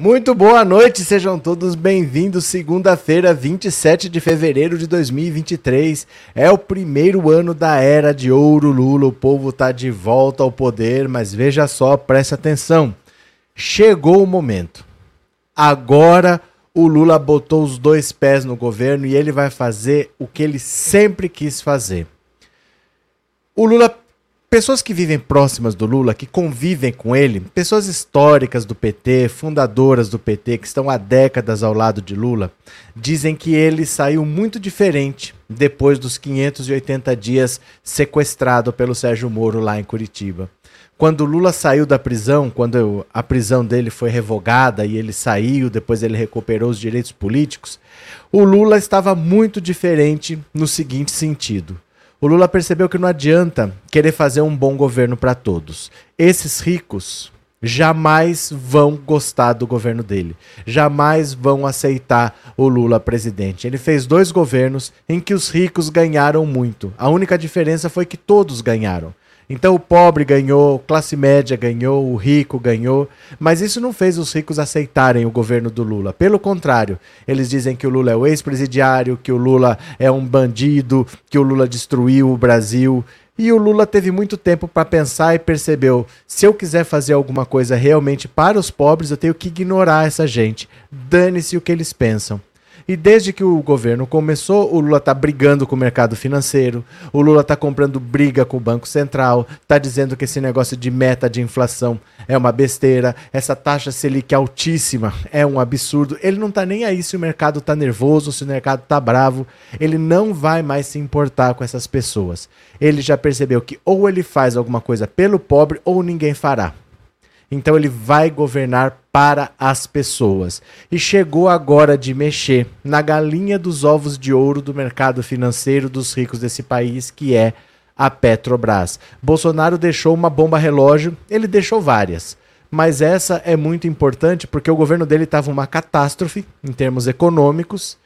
Muito boa noite, sejam todos bem-vindos. Segunda-feira, 27 de fevereiro de 2023. É o primeiro ano da era de ouro Lula. O povo tá de volta ao poder, mas veja só, preste atenção. Chegou o momento. Agora o Lula botou os dois pés no governo e ele vai fazer o que ele sempre quis fazer. O Lula pessoas que vivem próximas do Lula, que convivem com ele, pessoas históricas do PT, fundadoras do PT, que estão há décadas ao lado de Lula, dizem que ele saiu muito diferente depois dos 580 dias sequestrado pelo Sérgio Moro lá em Curitiba. Quando Lula saiu da prisão, quando a prisão dele foi revogada e ele saiu, depois ele recuperou os direitos políticos, o Lula estava muito diferente no seguinte sentido o Lula percebeu que não adianta querer fazer um bom governo para todos. Esses ricos jamais vão gostar do governo dele, jamais vão aceitar o Lula presidente. Ele fez dois governos em que os ricos ganharam muito. A única diferença foi que todos ganharam. Então o pobre ganhou, classe média ganhou, o rico ganhou, mas isso não fez os ricos aceitarem o governo do Lula. Pelo contrário, eles dizem que o Lula é o ex-presidiário, que o Lula é um bandido, que o Lula destruiu o Brasil. E o Lula teve muito tempo para pensar e percebeu: se eu quiser fazer alguma coisa realmente para os pobres, eu tenho que ignorar essa gente. Dane-se o que eles pensam. E desde que o governo começou, o Lula está brigando com o mercado financeiro, o Lula está comprando briga com o Banco Central, está dizendo que esse negócio de meta de inflação é uma besteira, essa taxa Selic altíssima é um absurdo. Ele não está nem aí se o mercado está nervoso, se o mercado está bravo, ele não vai mais se importar com essas pessoas. Ele já percebeu que ou ele faz alguma coisa pelo pobre ou ninguém fará. Então ele vai governar para as pessoas. E chegou agora de mexer na galinha dos ovos de ouro do mercado financeiro dos ricos desse país, que é a Petrobras. Bolsonaro deixou uma bomba relógio, ele deixou várias. Mas essa é muito importante porque o governo dele estava uma catástrofe em termos econômicos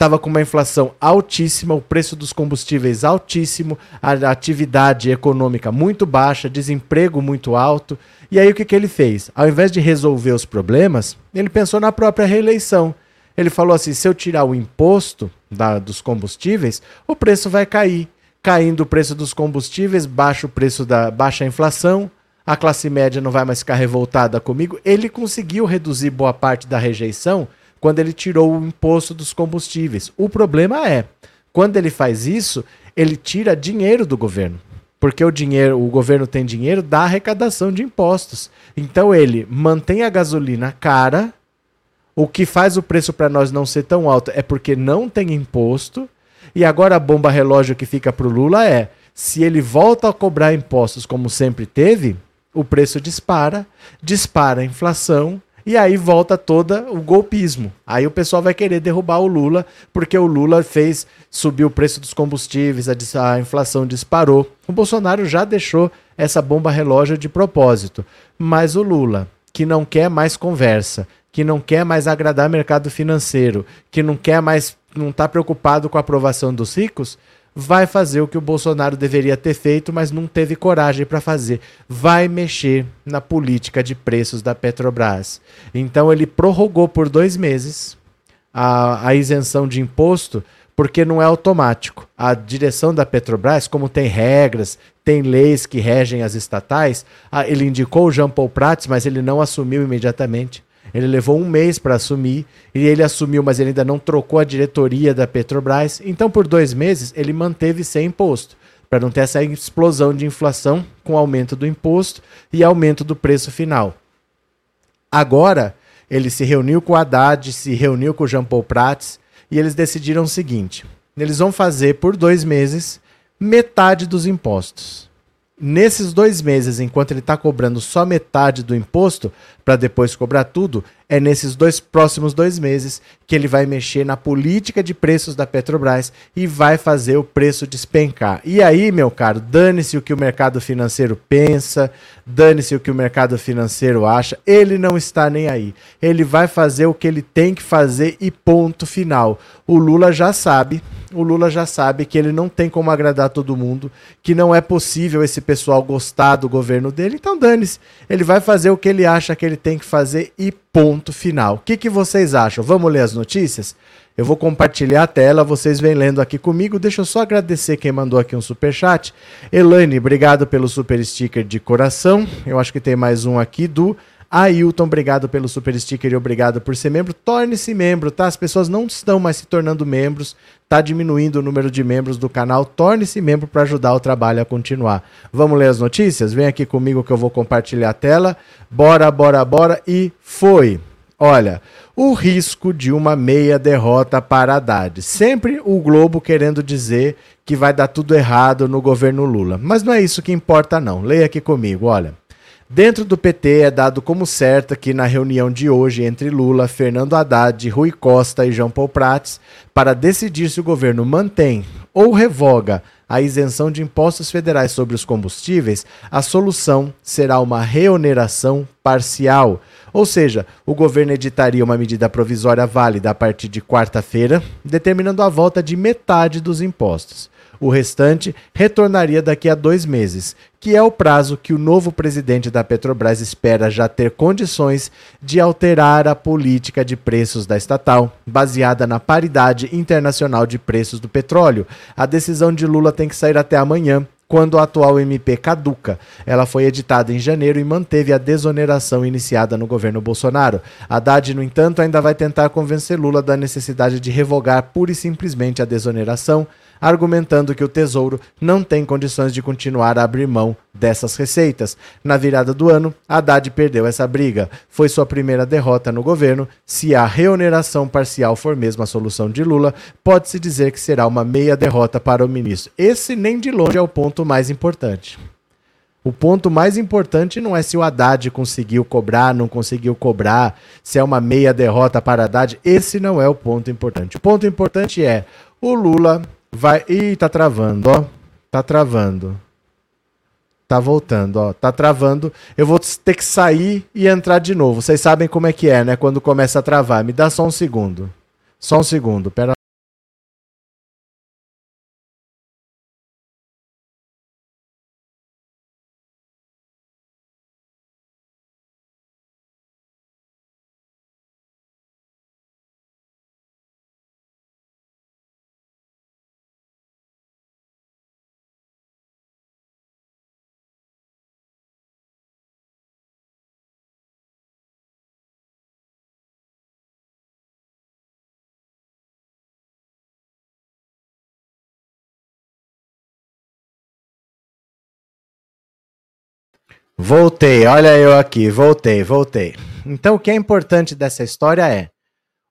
estava com uma inflação altíssima, o preço dos combustíveis altíssimo, a atividade econômica muito baixa, desemprego muito alto. E aí o que, que ele fez? Ao invés de resolver os problemas, ele pensou na própria reeleição. Ele falou assim: se eu tirar o imposto da, dos combustíveis, o preço vai cair. Caindo o preço dos combustíveis, baixa o preço da baixa a inflação, a classe média não vai mais ficar revoltada comigo. Ele conseguiu reduzir boa parte da rejeição quando ele tirou o imposto dos combustíveis. O problema é, quando ele faz isso, ele tira dinheiro do governo. Porque o dinheiro, o governo tem dinheiro da arrecadação de impostos. Então ele mantém a gasolina cara. O que faz o preço para nós não ser tão alto é porque não tem imposto. E agora a bomba relógio que fica para o Lula é: se ele volta a cobrar impostos como sempre teve, o preço dispara, dispara a inflação e aí volta toda o golpismo. Aí o pessoal vai querer derrubar o Lula, porque o Lula fez subir o preço dos combustíveis, a, a inflação disparou. O Bolsonaro já deixou essa bomba relógio de propósito. Mas o Lula, que não quer mais conversa, que não quer mais agradar mercado financeiro, que não quer mais, não está preocupado com a aprovação dos ricos, vai fazer o que o Bolsonaro deveria ter feito, mas não teve coragem para fazer. Vai mexer na política de preços da Petrobras. Então ele prorrogou por dois meses a, a isenção de imposto, porque não é automático. A direção da Petrobras, como tem regras, tem leis que regem as estatais, ele indicou o Jean Paul Prats, mas ele não assumiu imediatamente. Ele levou um mês para assumir e ele assumiu, mas ele ainda não trocou a diretoria da Petrobras. Então, por dois meses, ele manteve sem imposto, para não ter essa explosão de inflação com aumento do imposto e aumento do preço final. Agora, ele se reuniu com o Haddad, se reuniu com o Jean Paul Prats e eles decidiram o seguinte: eles vão fazer por dois meses metade dos impostos. Nesses dois meses, enquanto ele está cobrando só metade do imposto, para depois cobrar tudo, é nesses dois próximos dois meses que ele vai mexer na política de preços da Petrobras e vai fazer o preço despencar. E aí, meu caro, dane-se o que o mercado financeiro pensa, dane-se o que o mercado financeiro acha, ele não está nem aí. Ele vai fazer o que ele tem que fazer e ponto final. O Lula já sabe o Lula já sabe que ele não tem como agradar todo mundo, que não é possível esse pessoal gostar do governo dele, então dane-se. Ele vai fazer o que ele acha que ele tem que fazer e ponto Ponto final. O que, que vocês acham? Vamos ler as notícias? Eu vou compartilhar a tela, vocês vêm lendo aqui comigo. Deixa eu só agradecer quem mandou aqui um super chat. Elaine, obrigado pelo super sticker de coração. Eu acho que tem mais um aqui do Ailton, obrigado pelo super sticker e obrigado por ser membro. Torne-se membro, tá? As pessoas não estão mais se tornando membros, tá diminuindo o número de membros do canal. Torne-se membro para ajudar o trabalho a continuar. Vamos ler as notícias? Vem aqui comigo que eu vou compartilhar a tela. Bora, bora, bora e foi. Olha, o risco de uma meia derrota para Haddad. Sempre o Globo querendo dizer que vai dar tudo errado no governo Lula. Mas não é isso que importa, não. Leia aqui comigo, olha. Dentro do PT é dado como certo que na reunião de hoje entre Lula, Fernando Haddad, Rui Costa e João Paulo Prats, para decidir se o governo mantém ou revoga a isenção de impostos federais sobre os combustíveis, a solução será uma reoneração parcial. Ou seja, o governo editaria uma medida provisória válida a partir de quarta-feira, determinando a volta de metade dos impostos. O restante retornaria daqui a dois meses, que é o prazo que o novo presidente da Petrobras espera já ter condições de alterar a política de preços da estatal, baseada na paridade internacional de preços do petróleo. A decisão de Lula tem que sair até amanhã, quando a atual MP caduca. Ela foi editada em janeiro e manteve a desoneração iniciada no governo Bolsonaro. Haddad, no entanto, ainda vai tentar convencer Lula da necessidade de revogar pura e simplesmente a desoneração, argumentando que o Tesouro não tem condições de continuar a abrir mão dessas receitas. Na virada do ano, Haddad perdeu essa briga. Foi sua primeira derrota no governo. Se a reoneração parcial for mesmo a solução de Lula, pode-se dizer que será uma meia derrota para o ministro. Esse nem de longe é o ponto mais importante. O ponto mais importante não é se o Haddad conseguiu cobrar, não conseguiu cobrar, se é uma meia derrota para Haddad. Esse não é o ponto importante. O ponto importante é o Lula Vai. Ih, tá travando, ó. Tá travando. Tá voltando, ó. Tá travando. Eu vou ter que sair e entrar de novo. Vocês sabem como é que é, né? Quando começa a travar. Me dá só um segundo. Só um segundo. Pera Voltei, olha eu aqui, voltei, voltei. Então o que é importante dessa história é: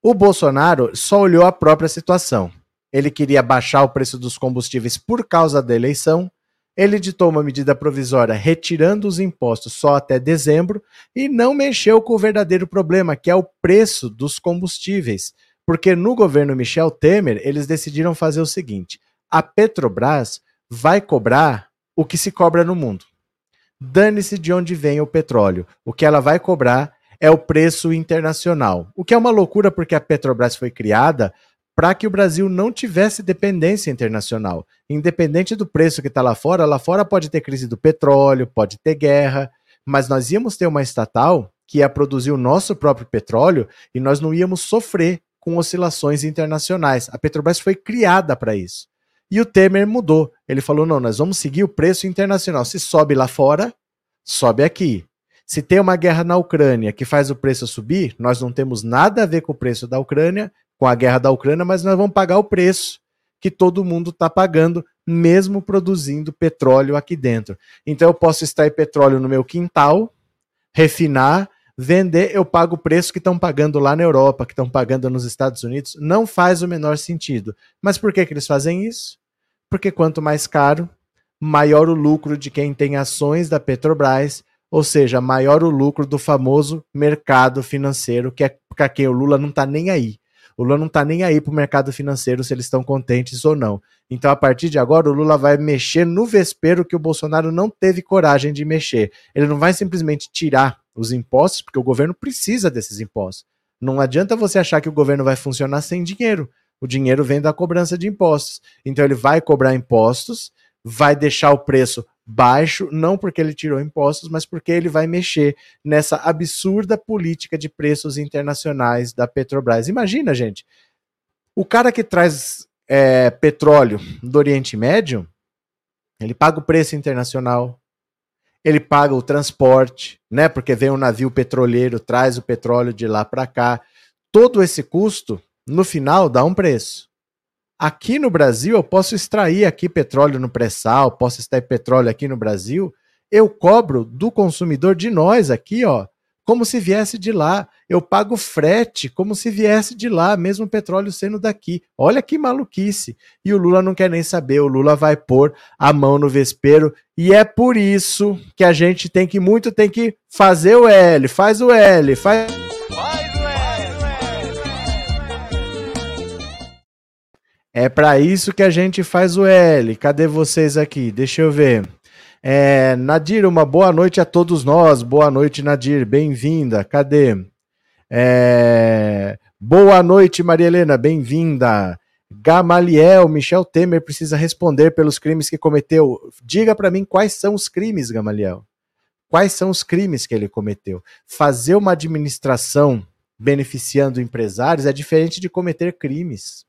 o Bolsonaro só olhou a própria situação. Ele queria baixar o preço dos combustíveis por causa da eleição. Ele editou uma medida provisória retirando os impostos só até dezembro e não mexeu com o verdadeiro problema, que é o preço dos combustíveis. Porque no governo Michel Temer, eles decidiram fazer o seguinte: a Petrobras vai cobrar o que se cobra no mundo dane-se de onde vem o petróleo. O que ela vai cobrar é o preço internacional. O que é uma loucura porque a Petrobras foi criada para que o Brasil não tivesse dependência internacional. Independente do preço que está lá fora, lá fora pode ter crise do petróleo, pode ter guerra, mas nós íamos ter uma estatal que ia produzir o nosso próprio petróleo e nós não íamos sofrer com oscilações internacionais. A Petrobras foi criada para isso. E o Temer mudou. Ele falou: não, nós vamos seguir o preço internacional. Se sobe lá fora, sobe aqui. Se tem uma guerra na Ucrânia que faz o preço subir, nós não temos nada a ver com o preço da Ucrânia, com a guerra da Ucrânia, mas nós vamos pagar o preço que todo mundo está pagando, mesmo produzindo petróleo aqui dentro. Então eu posso extrair petróleo no meu quintal, refinar, vender, eu pago o preço que estão pagando lá na Europa, que estão pagando nos Estados Unidos. Não faz o menor sentido. Mas por que, que eles fazem isso? Porque quanto mais caro, maior o lucro de quem tem ações da Petrobras, ou seja, maior o lucro do famoso mercado financeiro, que é para quem o Lula não está nem aí. O Lula não está nem aí para o mercado financeiro se eles estão contentes ou não. Então, a partir de agora, o Lula vai mexer no vespeiro que o Bolsonaro não teve coragem de mexer. Ele não vai simplesmente tirar os impostos, porque o governo precisa desses impostos. Não adianta você achar que o governo vai funcionar sem dinheiro o dinheiro vem da cobrança de impostos. Então ele vai cobrar impostos, vai deixar o preço baixo, não porque ele tirou impostos, mas porque ele vai mexer nessa absurda política de preços internacionais da Petrobras. Imagina, gente, o cara que traz é, petróleo do Oriente Médio, ele paga o preço internacional, ele paga o transporte, né? Porque vem um navio petroleiro, traz o petróleo de lá para cá. Todo esse custo, no final, dá um preço. Aqui no Brasil, eu posso extrair aqui petróleo no pré-sal, posso extrair petróleo aqui no Brasil. Eu cobro do consumidor de nós aqui, ó, como se viesse de lá. Eu pago frete como se viesse de lá, mesmo o petróleo sendo daqui. Olha que maluquice. E o Lula não quer nem saber. O Lula vai pôr a mão no vespeiro. E é por isso que a gente tem que muito tem que fazer o L. Faz o L, faz. É para isso que a gente faz o L. Cadê vocês aqui? Deixa eu ver. É, Nadir, uma boa noite a todos nós. Boa noite, Nadir. Bem-vinda. Cadê? É, boa noite, Maria Helena. Bem-vinda. Gamaliel, Michel Temer precisa responder pelos crimes que cometeu. Diga para mim quais são os crimes, Gamaliel. Quais são os crimes que ele cometeu? Fazer uma administração beneficiando empresários é diferente de cometer crimes.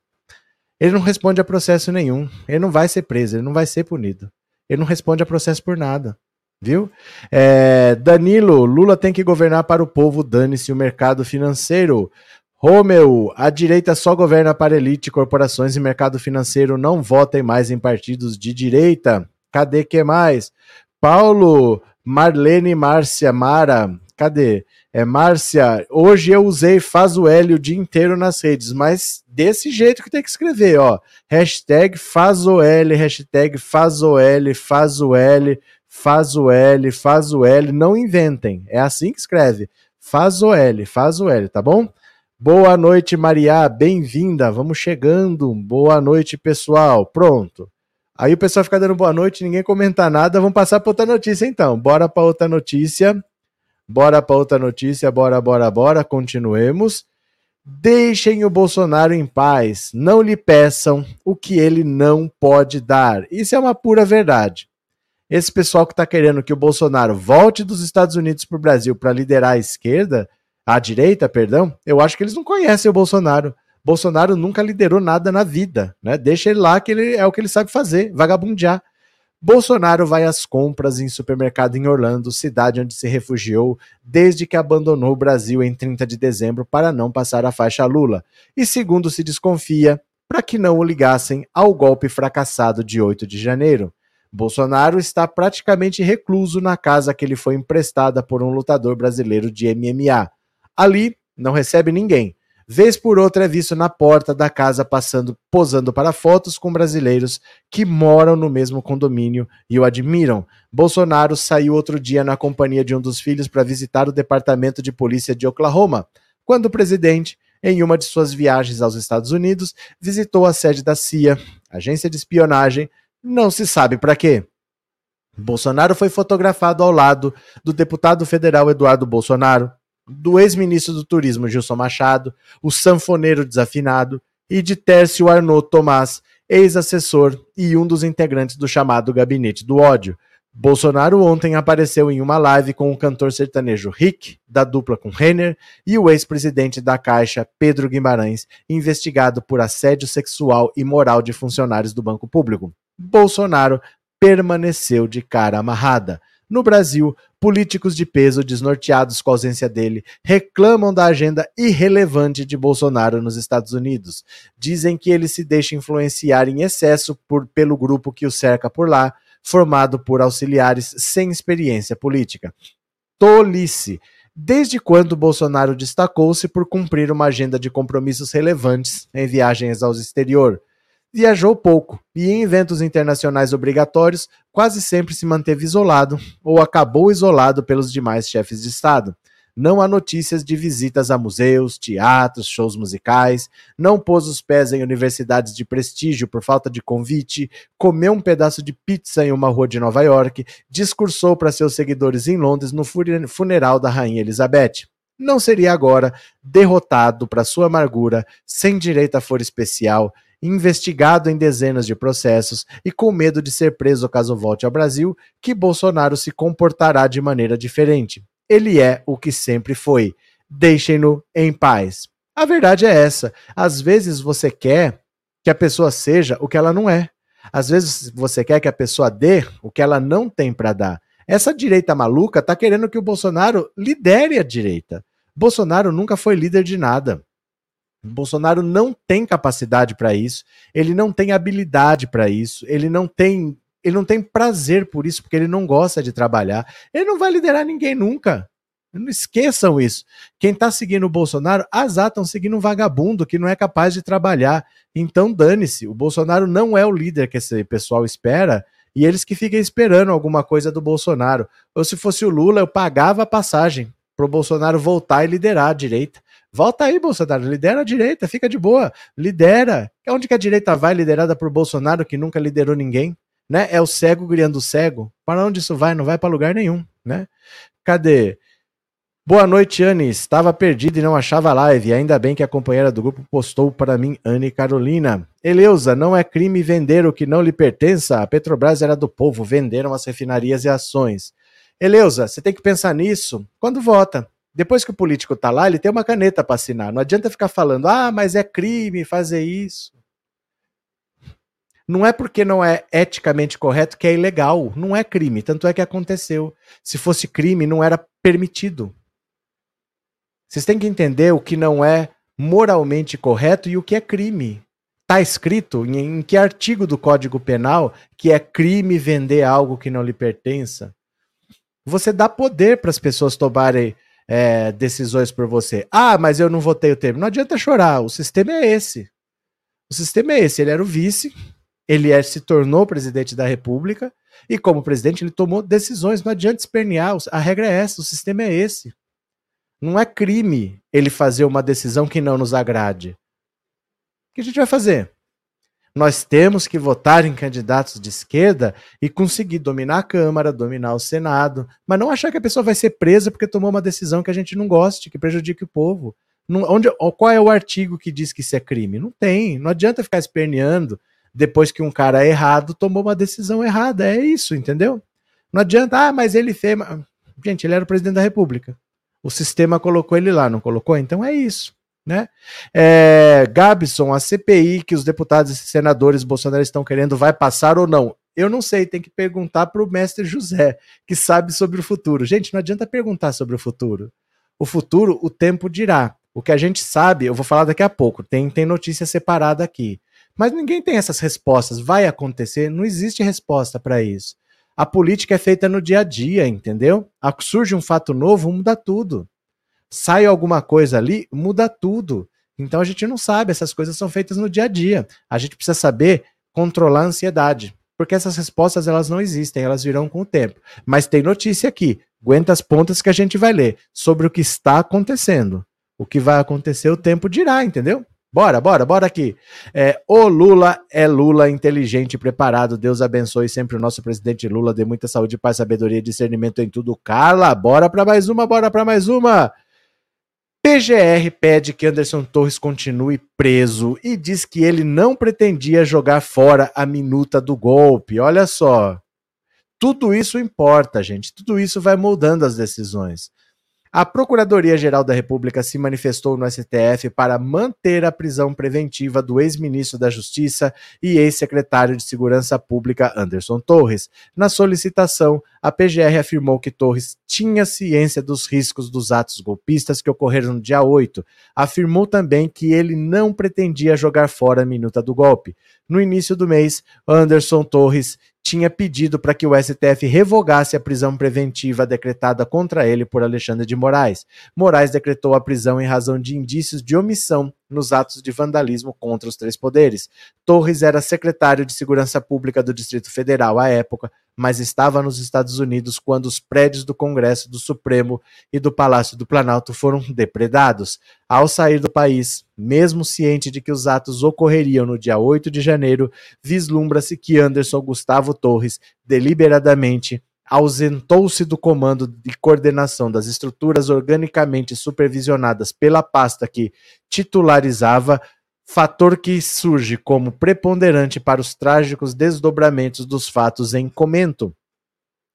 Ele não responde a processo nenhum. Ele não vai ser preso, ele não vai ser punido. Ele não responde a processo por nada. Viu? É, Danilo, Lula tem que governar para o povo, dane-se o mercado financeiro. Romeu, a direita só governa para elite, corporações e mercado financeiro. Não votem mais em partidos de direita. Cadê que mais? Paulo, Marlene Márcia Mara, cadê? É, Márcia, hoje eu usei faz o o dia inteiro nas redes, mas desse jeito que tem que escrever, ó. Hashtag faz o L, hashtag faz o L, faz o L, faz o L, faz o L. Não inventem, é assim que escreve. Faz o L, faz o L, tá bom? Boa noite, Maria, bem-vinda. Vamos chegando. Boa noite, pessoal. Pronto. Aí o pessoal fica dando boa noite, ninguém comenta nada. Vamos passar para outra notícia então. Bora para outra notícia. Bora para outra notícia, bora, bora, bora, continuemos. Deixem o Bolsonaro em paz, não lhe peçam o que ele não pode dar. Isso é uma pura verdade. Esse pessoal que está querendo que o Bolsonaro volte dos Estados Unidos para o Brasil para liderar a esquerda, a direita, perdão, eu acho que eles não conhecem o Bolsonaro. Bolsonaro nunca liderou nada na vida, né? Deixa ele lá que ele é o que ele sabe fazer, vagabundear. Bolsonaro vai às compras em supermercado em Orlando, cidade onde se refugiou desde que abandonou o Brasil em 30 de dezembro para não passar a faixa Lula. E segundo se desconfia, para que não o ligassem ao golpe fracassado de 8 de janeiro. Bolsonaro está praticamente recluso na casa que lhe foi emprestada por um lutador brasileiro de MMA. Ali não recebe ninguém, Vez por outra é visto na porta da casa passando, posando para fotos com brasileiros que moram no mesmo condomínio e o admiram. Bolsonaro saiu outro dia na companhia de um dos filhos para visitar o departamento de polícia de Oklahoma, quando o presidente, em uma de suas viagens aos Estados Unidos, visitou a sede da CIA, agência de espionagem, não se sabe para quê. Bolsonaro foi fotografado ao lado do deputado federal Eduardo Bolsonaro, do ex-ministro do Turismo Gilson Machado, o sanfoneiro desafinado, e de Tércio Arnaud Tomás, ex-assessor e um dos integrantes do chamado Gabinete do Ódio. Bolsonaro ontem apareceu em uma live com o cantor sertanejo Rick, da dupla com Renner, e o ex-presidente da Caixa, Pedro Guimarães, investigado por assédio sexual e moral de funcionários do Banco Público. Bolsonaro permaneceu de cara amarrada. No Brasil, políticos de peso desnorteados com a ausência dele reclamam da agenda irrelevante de Bolsonaro nos Estados Unidos. Dizem que ele se deixa influenciar em excesso por, pelo grupo que o cerca por lá, formado por auxiliares sem experiência política. Tolice! Desde quando Bolsonaro destacou-se por cumprir uma agenda de compromissos relevantes em viagens ao exterior? Viajou pouco e em eventos internacionais obrigatórios quase sempre se manteve isolado ou acabou isolado pelos demais chefes de Estado. Não há notícias de visitas a museus, teatros, shows musicais, não pôs os pés em universidades de prestígio por falta de convite, comeu um pedaço de pizza em uma rua de Nova York, discursou para seus seguidores em Londres no funeral da Rainha Elizabeth não seria agora derrotado para sua amargura, sem direito a foro especial investigado em dezenas de processos e com medo de ser preso caso volte ao Brasil, que Bolsonaro se comportará de maneira diferente. Ele é o que sempre foi. Deixem-no em paz. A verdade é essa. Às vezes você quer que a pessoa seja o que ela não é. Às vezes você quer que a pessoa dê o que ela não tem para dar. Essa direita maluca tá querendo que o Bolsonaro lidere a direita. Bolsonaro nunca foi líder de nada. Bolsonaro não tem capacidade para isso, ele não tem habilidade para isso, ele não tem, ele não tem prazer por isso, porque ele não gosta de trabalhar. Ele não vai liderar ninguém nunca. Não esqueçam isso. Quem está seguindo o Bolsonaro, azar, estão seguindo um vagabundo que não é capaz de trabalhar. Então dane-se. O Bolsonaro não é o líder que esse pessoal espera e eles que ficam esperando alguma coisa do Bolsonaro. Ou se fosse o Lula, eu pagava a passagem para o Bolsonaro voltar e liderar a direita. Volta aí, Bolsonaro, lidera a direita, fica de boa, lidera. Onde que a direita vai liderada por Bolsonaro que nunca liderou ninguém? Né? É o cego criando o cego. Para onde isso vai? Não vai para lugar nenhum, né? Cadê? Boa noite, Anne. Estava perdido e não achava live. Ainda bem que a companheira do grupo postou para mim, Anne Carolina. Eleusa, não é crime vender o que não lhe pertença. A Petrobras era do povo, venderam as refinarias e ações. Eleusa, você tem que pensar nisso quando vota. Depois que o político tá lá, ele tem uma caneta para assinar. Não adianta ficar falando, ah, mas é crime fazer isso. Não é porque não é eticamente correto que é ilegal. Não é crime. Tanto é que aconteceu. Se fosse crime, não era permitido. Vocês têm que entender o que não é moralmente correto e o que é crime. Está escrito em, em que artigo do Código Penal que é crime vender algo que não lhe pertença? Você dá poder para as pessoas tomarem é, decisões por você. Ah, mas eu não votei o termo. Não adianta chorar, o sistema é esse. O sistema é esse. Ele era o vice, ele é, se tornou presidente da República, e como presidente ele tomou decisões. Não adianta espernear, a regra é essa, o sistema é esse. Não é crime ele fazer uma decisão que não nos agrade. O que a gente vai fazer? Nós temos que votar em candidatos de esquerda e conseguir dominar a Câmara, dominar o Senado, mas não achar que a pessoa vai ser presa porque tomou uma decisão que a gente não goste, que prejudique o povo. Não, onde, qual é o artigo que diz que isso é crime? Não tem. Não adianta ficar esperneando depois que um cara errado tomou uma decisão errada. É isso, entendeu? Não adianta, ah, mas ele fez. Gente, ele era o presidente da República. O sistema colocou ele lá, não colocou? Então é isso. Né? É, Gabson, a CPI que os deputados e senadores bolsonaristas estão querendo vai passar ou não? Eu não sei, tem que perguntar para o mestre José, que sabe sobre o futuro. Gente, não adianta perguntar sobre o futuro. O futuro, o tempo dirá. O que a gente sabe, eu vou falar daqui a pouco, tem, tem notícia separada aqui. Mas ninguém tem essas respostas. Vai acontecer? Não existe resposta para isso. A política é feita no dia a dia, entendeu? Surge um fato novo, muda tudo. Sai alguma coisa ali, muda tudo. Então a gente não sabe, essas coisas são feitas no dia a dia. A gente precisa saber controlar a ansiedade, porque essas respostas elas não existem, elas virão com o tempo. Mas tem notícia aqui, aguenta as pontas que a gente vai ler sobre o que está acontecendo. O que vai acontecer, o tempo dirá, entendeu? Bora, bora, bora aqui. É, o Lula é Lula inteligente e preparado. Deus abençoe sempre o nosso presidente Lula. Dê muita saúde, paz, sabedoria discernimento em tudo. Carla, bora para mais uma, bora para mais uma. PGR pede que Anderson Torres continue preso e diz que ele não pretendia jogar fora a minuta do golpe. Olha só. Tudo isso importa, gente. Tudo isso vai moldando as decisões. A Procuradoria-Geral da República se manifestou no STF para manter a prisão preventiva do ex-ministro da Justiça e ex-secretário de Segurança Pública Anderson Torres. Na solicitação, a PGR afirmou que Torres tinha ciência dos riscos dos atos golpistas que ocorreram no dia 8. Afirmou também que ele não pretendia jogar fora a minuta do golpe. No início do mês, Anderson Torres tinha pedido para que o STF revogasse a prisão preventiva decretada contra ele por Alexandre de Moraes. Moraes decretou a prisão em razão de indícios de omissão nos atos de vandalismo contra os três poderes. Torres era secretário de Segurança Pública do Distrito Federal à época, mas estava nos Estados Unidos quando os prédios do Congresso, do Supremo e do Palácio do Planalto foram depredados. Ao sair do país, mesmo ciente de que os atos ocorreriam no dia 8 de janeiro, vislumbra-se que Anderson Gustavo Torres deliberadamente ausentou-se do comando de coordenação das estruturas organicamente supervisionadas pela pasta que titularizava, fator que surge como preponderante para os trágicos desdobramentos dos fatos em comento.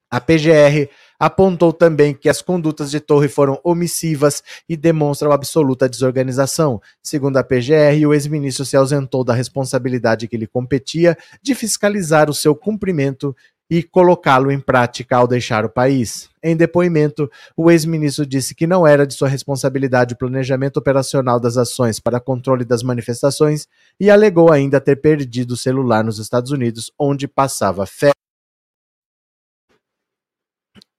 A PGR apontou também que as condutas de Torre foram omissivas e demonstram absoluta desorganização. Segundo a PGR, o ex-ministro se ausentou da responsabilidade que lhe competia de fiscalizar o seu cumprimento e colocá-lo em prática ao deixar o país. Em depoimento, o ex-ministro disse que não era de sua responsabilidade o planejamento operacional das ações para controle das manifestações e alegou ainda ter perdido o celular nos Estados Unidos, onde passava férias.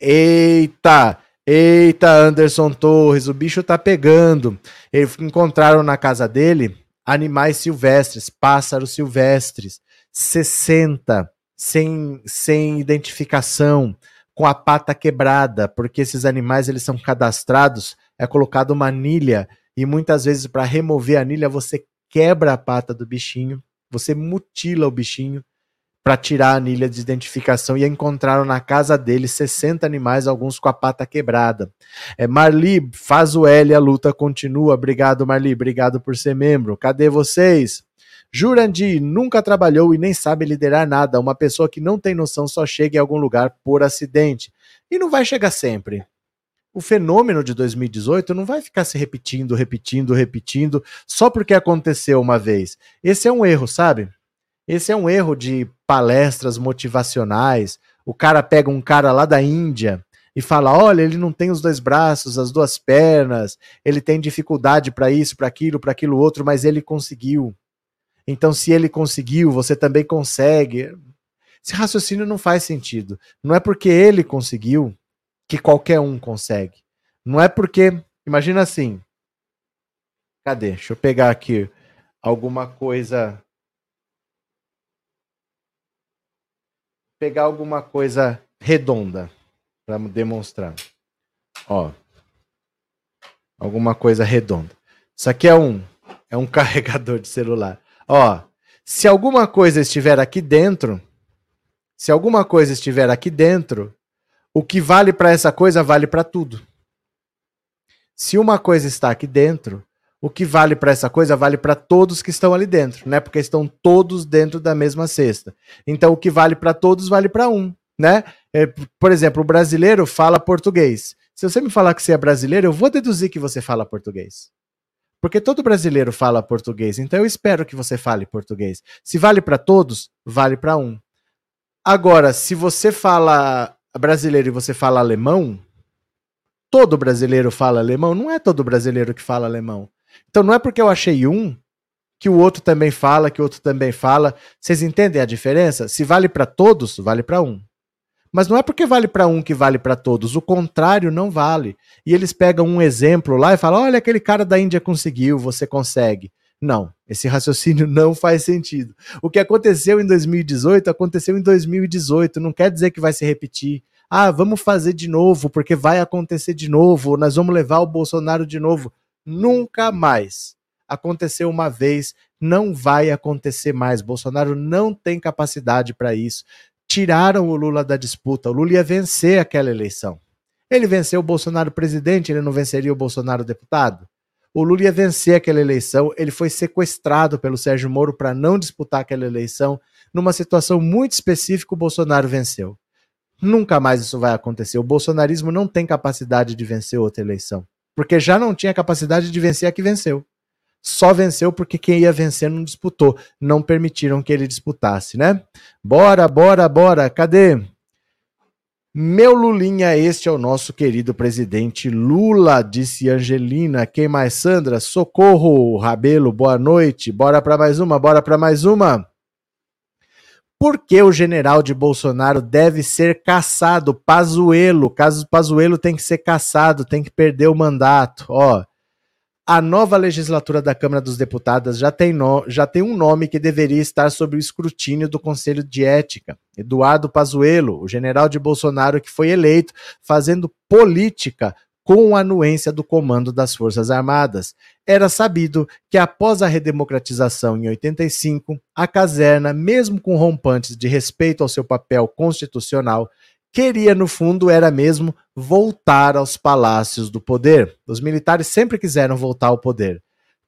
Eita! Eita, Anderson Torres, o bicho tá pegando. Eles encontraram na casa dele animais silvestres, pássaros silvestres, 60 sem, sem identificação, com a pata quebrada, porque esses animais eles são cadastrados, é colocado uma anilha e muitas vezes para remover a anilha você quebra a pata do bichinho, você mutila o bichinho para tirar a anilha de identificação e encontraram na casa dele 60 animais, alguns com a pata quebrada. É, Marli, faz o L, a luta continua. Obrigado, Marli, obrigado por ser membro. Cadê vocês? Jurandir nunca trabalhou e nem sabe liderar nada. Uma pessoa que não tem noção só chega em algum lugar por acidente. E não vai chegar sempre. O fenômeno de 2018 não vai ficar se repetindo, repetindo, repetindo, só porque aconteceu uma vez. Esse é um erro, sabe? Esse é um erro de palestras motivacionais. O cara pega um cara lá da Índia e fala: olha, ele não tem os dois braços, as duas pernas, ele tem dificuldade para isso, para aquilo, para aquilo outro, mas ele conseguiu. Então, se ele conseguiu, você também consegue. Esse raciocínio não faz sentido. Não é porque ele conseguiu que qualquer um consegue. Não é porque. Imagina assim. Cadê? Deixa eu pegar aqui alguma coisa. Pegar alguma coisa redonda para demonstrar. Ó. Alguma coisa redonda. Isso aqui é um é um carregador de celular. Ó, se alguma coisa estiver aqui dentro, se alguma coisa estiver aqui dentro, o que vale para essa coisa vale para tudo. Se uma coisa está aqui dentro, o que vale para essa coisa vale para todos que estão ali dentro, né? Porque estão todos dentro da mesma cesta. Então, o que vale para todos vale para um, né? É, por exemplo, o brasileiro fala português. Se você me falar que você é brasileiro, eu vou deduzir que você fala português. Porque todo brasileiro fala português, então eu espero que você fale português. Se vale para todos, vale para um. Agora, se você fala brasileiro e você fala alemão, todo brasileiro fala alemão, não é todo brasileiro que fala alemão. Então não é porque eu achei um que o outro também fala, que o outro também fala. Vocês entendem a diferença? Se vale para todos, vale para um. Mas não é porque vale para um que vale para todos, o contrário não vale. E eles pegam um exemplo lá e falam: olha, aquele cara da Índia conseguiu, você consegue. Não, esse raciocínio não faz sentido. O que aconteceu em 2018 aconteceu em 2018, não quer dizer que vai se repetir. Ah, vamos fazer de novo, porque vai acontecer de novo, nós vamos levar o Bolsonaro de novo. Nunca mais. Aconteceu uma vez, não vai acontecer mais. Bolsonaro não tem capacidade para isso tiraram o Lula da disputa. O Lula ia vencer aquela eleição. Ele venceu o Bolsonaro presidente, ele não venceria o Bolsonaro deputado? O Lula ia vencer aquela eleição, ele foi sequestrado pelo Sérgio Moro para não disputar aquela eleição. Numa situação muito específica, o Bolsonaro venceu. Nunca mais isso vai acontecer. O bolsonarismo não tem capacidade de vencer outra eleição, porque já não tinha capacidade de vencer a que venceu só venceu porque quem ia vencer não disputou. Não permitiram que ele disputasse, né? Bora, bora, bora. Cadê? Meu Lulinha, este é o nosso querido presidente Lula, disse Angelina. Quem mais, Sandra? Socorro, Rabelo, boa noite. Bora para mais uma, bora para mais uma. Por que o general de Bolsonaro deve ser caçado? Pazuelo, caso Pazuelo tem que ser caçado, tem que perder o mandato. Ó, a nova legislatura da Câmara dos Deputados já tem, no, já tem um nome que deveria estar sob o escrutínio do Conselho de Ética. Eduardo Pazuello, o general de Bolsonaro que foi eleito fazendo política com a anuência do comando das Forças Armadas. Era sabido que após a redemocratização em 85, a caserna, mesmo com rompantes de respeito ao seu papel constitucional, queria, no fundo, era mesmo voltar aos palácios do poder. Os militares sempre quiseram voltar ao poder.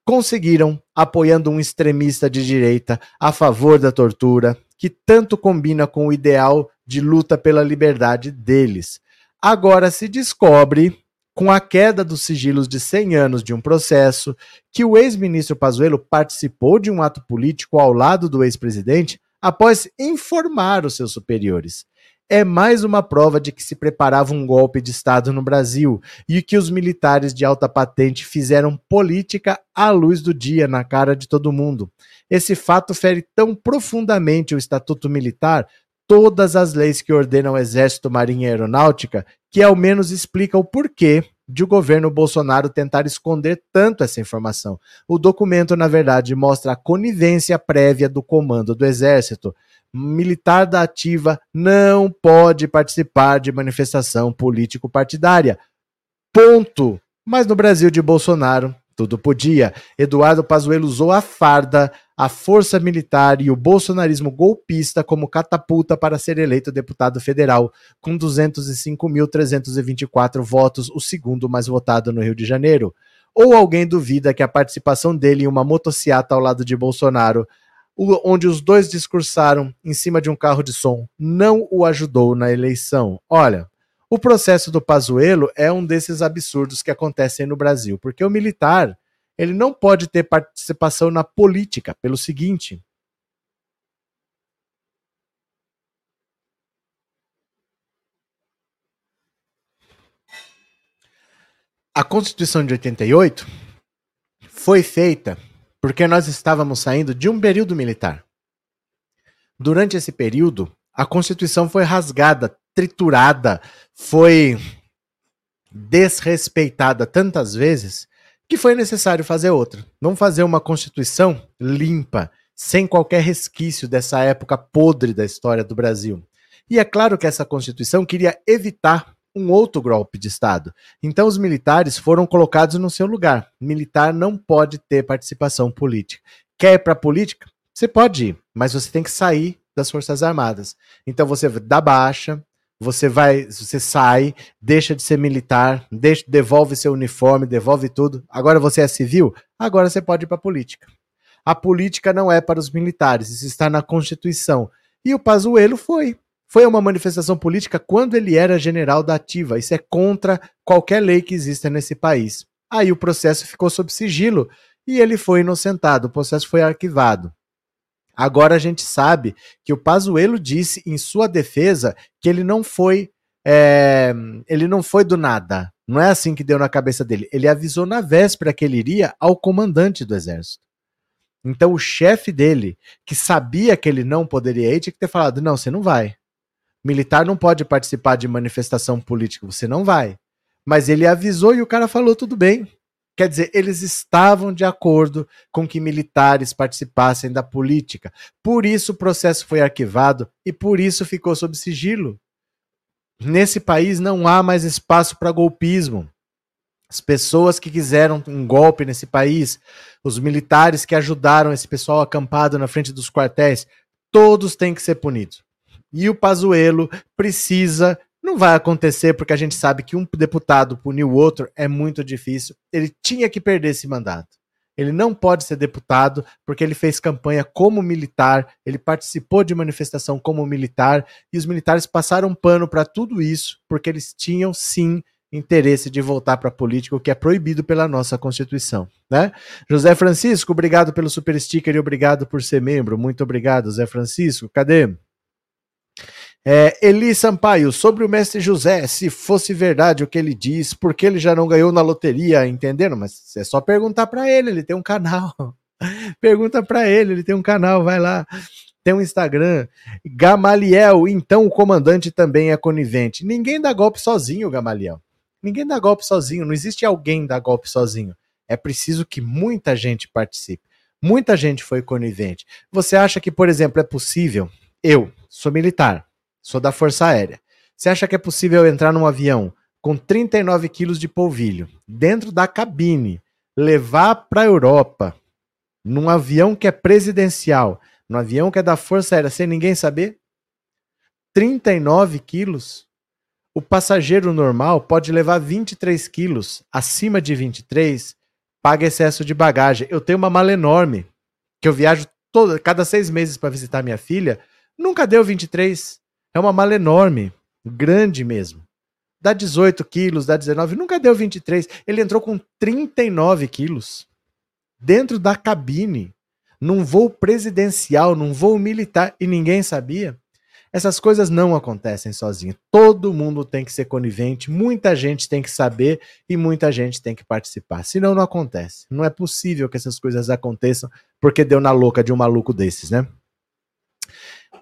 conseguiram, apoiando um extremista de direita a favor da tortura, que tanto combina com o ideal de luta pela liberdade deles. Agora se descobre, com a queda dos sigilos de 100 anos de um processo, que o ex-ministro Pazuello participou de um ato político ao lado do ex-presidente após informar os seus superiores é mais uma prova de que se preparava um golpe de Estado no Brasil e que os militares de alta patente fizeram política à luz do dia, na cara de todo mundo. Esse fato fere tão profundamente o Estatuto Militar, todas as leis que ordenam Exército, Marinha e Aeronáutica, que ao menos explica o porquê de o governo Bolsonaro tentar esconder tanto essa informação. O documento, na verdade, mostra a conivência prévia do comando do Exército militar da ativa não pode participar de manifestação político-partidária. Ponto. Mas no Brasil de Bolsonaro, tudo podia. Eduardo Pazuello usou a farda, a força militar e o bolsonarismo golpista como catapulta para ser eleito deputado federal, com 205.324 votos, o segundo mais votado no Rio de Janeiro. Ou alguém duvida que a participação dele em uma motociata ao lado de Bolsonaro onde os dois discursaram em cima de um carro de som, não o ajudou na eleição. Olha, o processo do Pazuello é um desses absurdos que acontecem no Brasil, porque o militar ele não pode ter participação na política pelo seguinte. A Constituição de 88 foi feita porque nós estávamos saindo de um período militar. Durante esse período, a Constituição foi rasgada, triturada, foi desrespeitada tantas vezes que foi necessário fazer outra. Vamos fazer uma Constituição limpa, sem qualquer resquício dessa época podre da história do Brasil. E é claro que essa Constituição queria evitar um outro golpe de Estado. Então, os militares foram colocados no seu lugar. Militar não pode ter participação política. Quer ir para a política? Você pode ir, mas você tem que sair das Forças Armadas. Então, você dá baixa, você vai, você sai, deixa de ser militar, deixa, devolve seu uniforme, devolve tudo. Agora você é civil? Agora você pode ir para a política. A política não é para os militares, isso está na Constituição. E o Pazuello foi foi uma manifestação política quando ele era general da ativa. Isso é contra qualquer lei que exista nesse país. Aí o processo ficou sob sigilo e ele foi inocentado. O processo foi arquivado. Agora a gente sabe que o Pazuello disse em sua defesa que ele não foi é, ele não foi do nada. Não é assim que deu na cabeça dele. Ele avisou na véspera que ele iria ao comandante do exército. Então o chefe dele, que sabia que ele não poderia ir, tinha que ter falado: não, você não vai. Militar não pode participar de manifestação política, você não vai. Mas ele avisou e o cara falou tudo bem. Quer dizer, eles estavam de acordo com que militares participassem da política. Por isso o processo foi arquivado e por isso ficou sob sigilo. Nesse país não há mais espaço para golpismo. As pessoas que quiseram um golpe nesse país, os militares que ajudaram esse pessoal acampado na frente dos quartéis, todos têm que ser punidos e o Pazuello precisa. Não vai acontecer porque a gente sabe que um deputado punir o outro é muito difícil. Ele tinha que perder esse mandato. Ele não pode ser deputado porque ele fez campanha como militar, ele participou de manifestação como militar e os militares passaram pano para tudo isso porque eles tinham sim interesse de voltar para a política, o que é proibido pela nossa Constituição. Né? José Francisco, obrigado pelo super sticker e obrigado por ser membro. Muito obrigado, José Francisco. Cadê? É, Eli Sampaio, sobre o mestre José, se fosse verdade o que ele diz, por que ele já não ganhou na loteria, entenderam? Mas é só perguntar para ele, ele tem um canal. Pergunta para ele, ele tem um canal, vai lá. Tem um Instagram. Gamaliel, então o comandante também é conivente. Ninguém dá golpe sozinho, Gamaliel. Ninguém dá golpe sozinho, não existe alguém dar golpe sozinho. É preciso que muita gente participe. Muita gente foi conivente. Você acha que, por exemplo, é possível? Eu sou militar sou da Força Aérea. Você acha que é possível entrar num avião com 39 quilos de polvilho dentro da cabine, levar para a Europa, num avião que é presidencial, num avião que é da Força Aérea, sem ninguém saber? 39 quilos? O passageiro normal pode levar 23 quilos, acima de 23, paga excesso de bagagem. Eu tenho uma mala enorme, que eu viajo todo, cada seis meses para visitar minha filha, nunca deu 23. É uma mala enorme, grande mesmo. Dá 18 quilos, dá 19, nunca deu 23. Ele entrou com 39 quilos dentro da cabine, num voo presidencial, num voo militar, e ninguém sabia. Essas coisas não acontecem sozinho. Todo mundo tem que ser conivente, muita gente tem que saber e muita gente tem que participar. Senão não acontece. Não é possível que essas coisas aconteçam porque deu na louca de um maluco desses, né?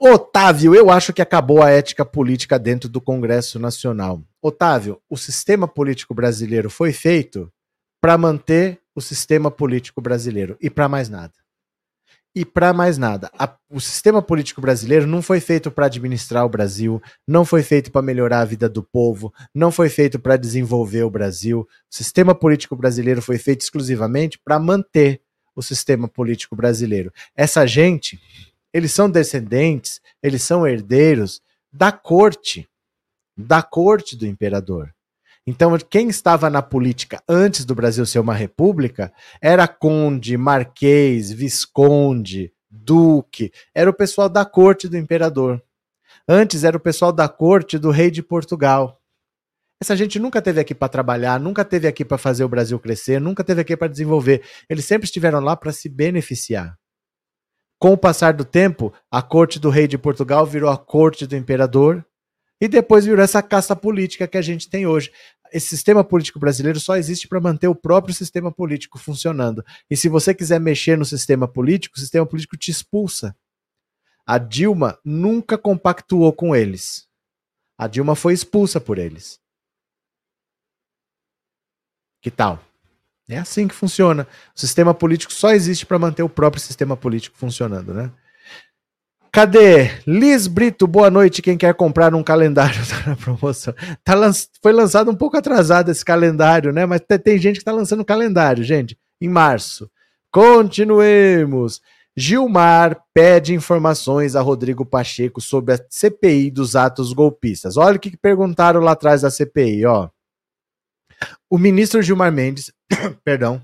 Otávio, eu acho que acabou a ética política dentro do Congresso Nacional. Otávio, o sistema político brasileiro foi feito para manter o sistema político brasileiro e para mais nada e para mais nada. A, o sistema político brasileiro não foi feito para administrar o Brasil, não foi feito para melhorar a vida do povo, não foi feito para desenvolver o Brasil. O sistema político brasileiro foi feito exclusivamente para manter o sistema político brasileiro. Essa gente, eles são descendentes, eles são herdeiros da corte, da corte do imperador. Então, quem estava na política antes do Brasil ser uma república era conde, marquês, visconde, duque, era o pessoal da corte do imperador. Antes era o pessoal da corte do rei de Portugal. Essa gente nunca teve aqui para trabalhar, nunca teve aqui para fazer o Brasil crescer, nunca teve aqui para desenvolver. Eles sempre estiveram lá para se beneficiar. Com o passar do tempo, a corte do rei de Portugal virou a corte do imperador e depois virou essa casta política que a gente tem hoje esse sistema político brasileiro só existe para manter o próprio sistema político funcionando. E se você quiser mexer no sistema político, o sistema político te expulsa. A Dilma nunca compactuou com eles. A Dilma foi expulsa por eles. Que tal? É assim que funciona. O sistema político só existe para manter o próprio sistema político funcionando, né? Cadê? Liz Brito, boa noite. Quem quer comprar um calendário tá na promoção. Tá lan... Foi lançado um pouco atrasado esse calendário, né? Mas tem gente que está lançando calendário, gente, em março. Continuemos. Gilmar pede informações a Rodrigo Pacheco sobre a CPI dos atos golpistas. Olha o que perguntaram lá atrás da CPI, ó. O ministro Gilmar Mendes, perdão,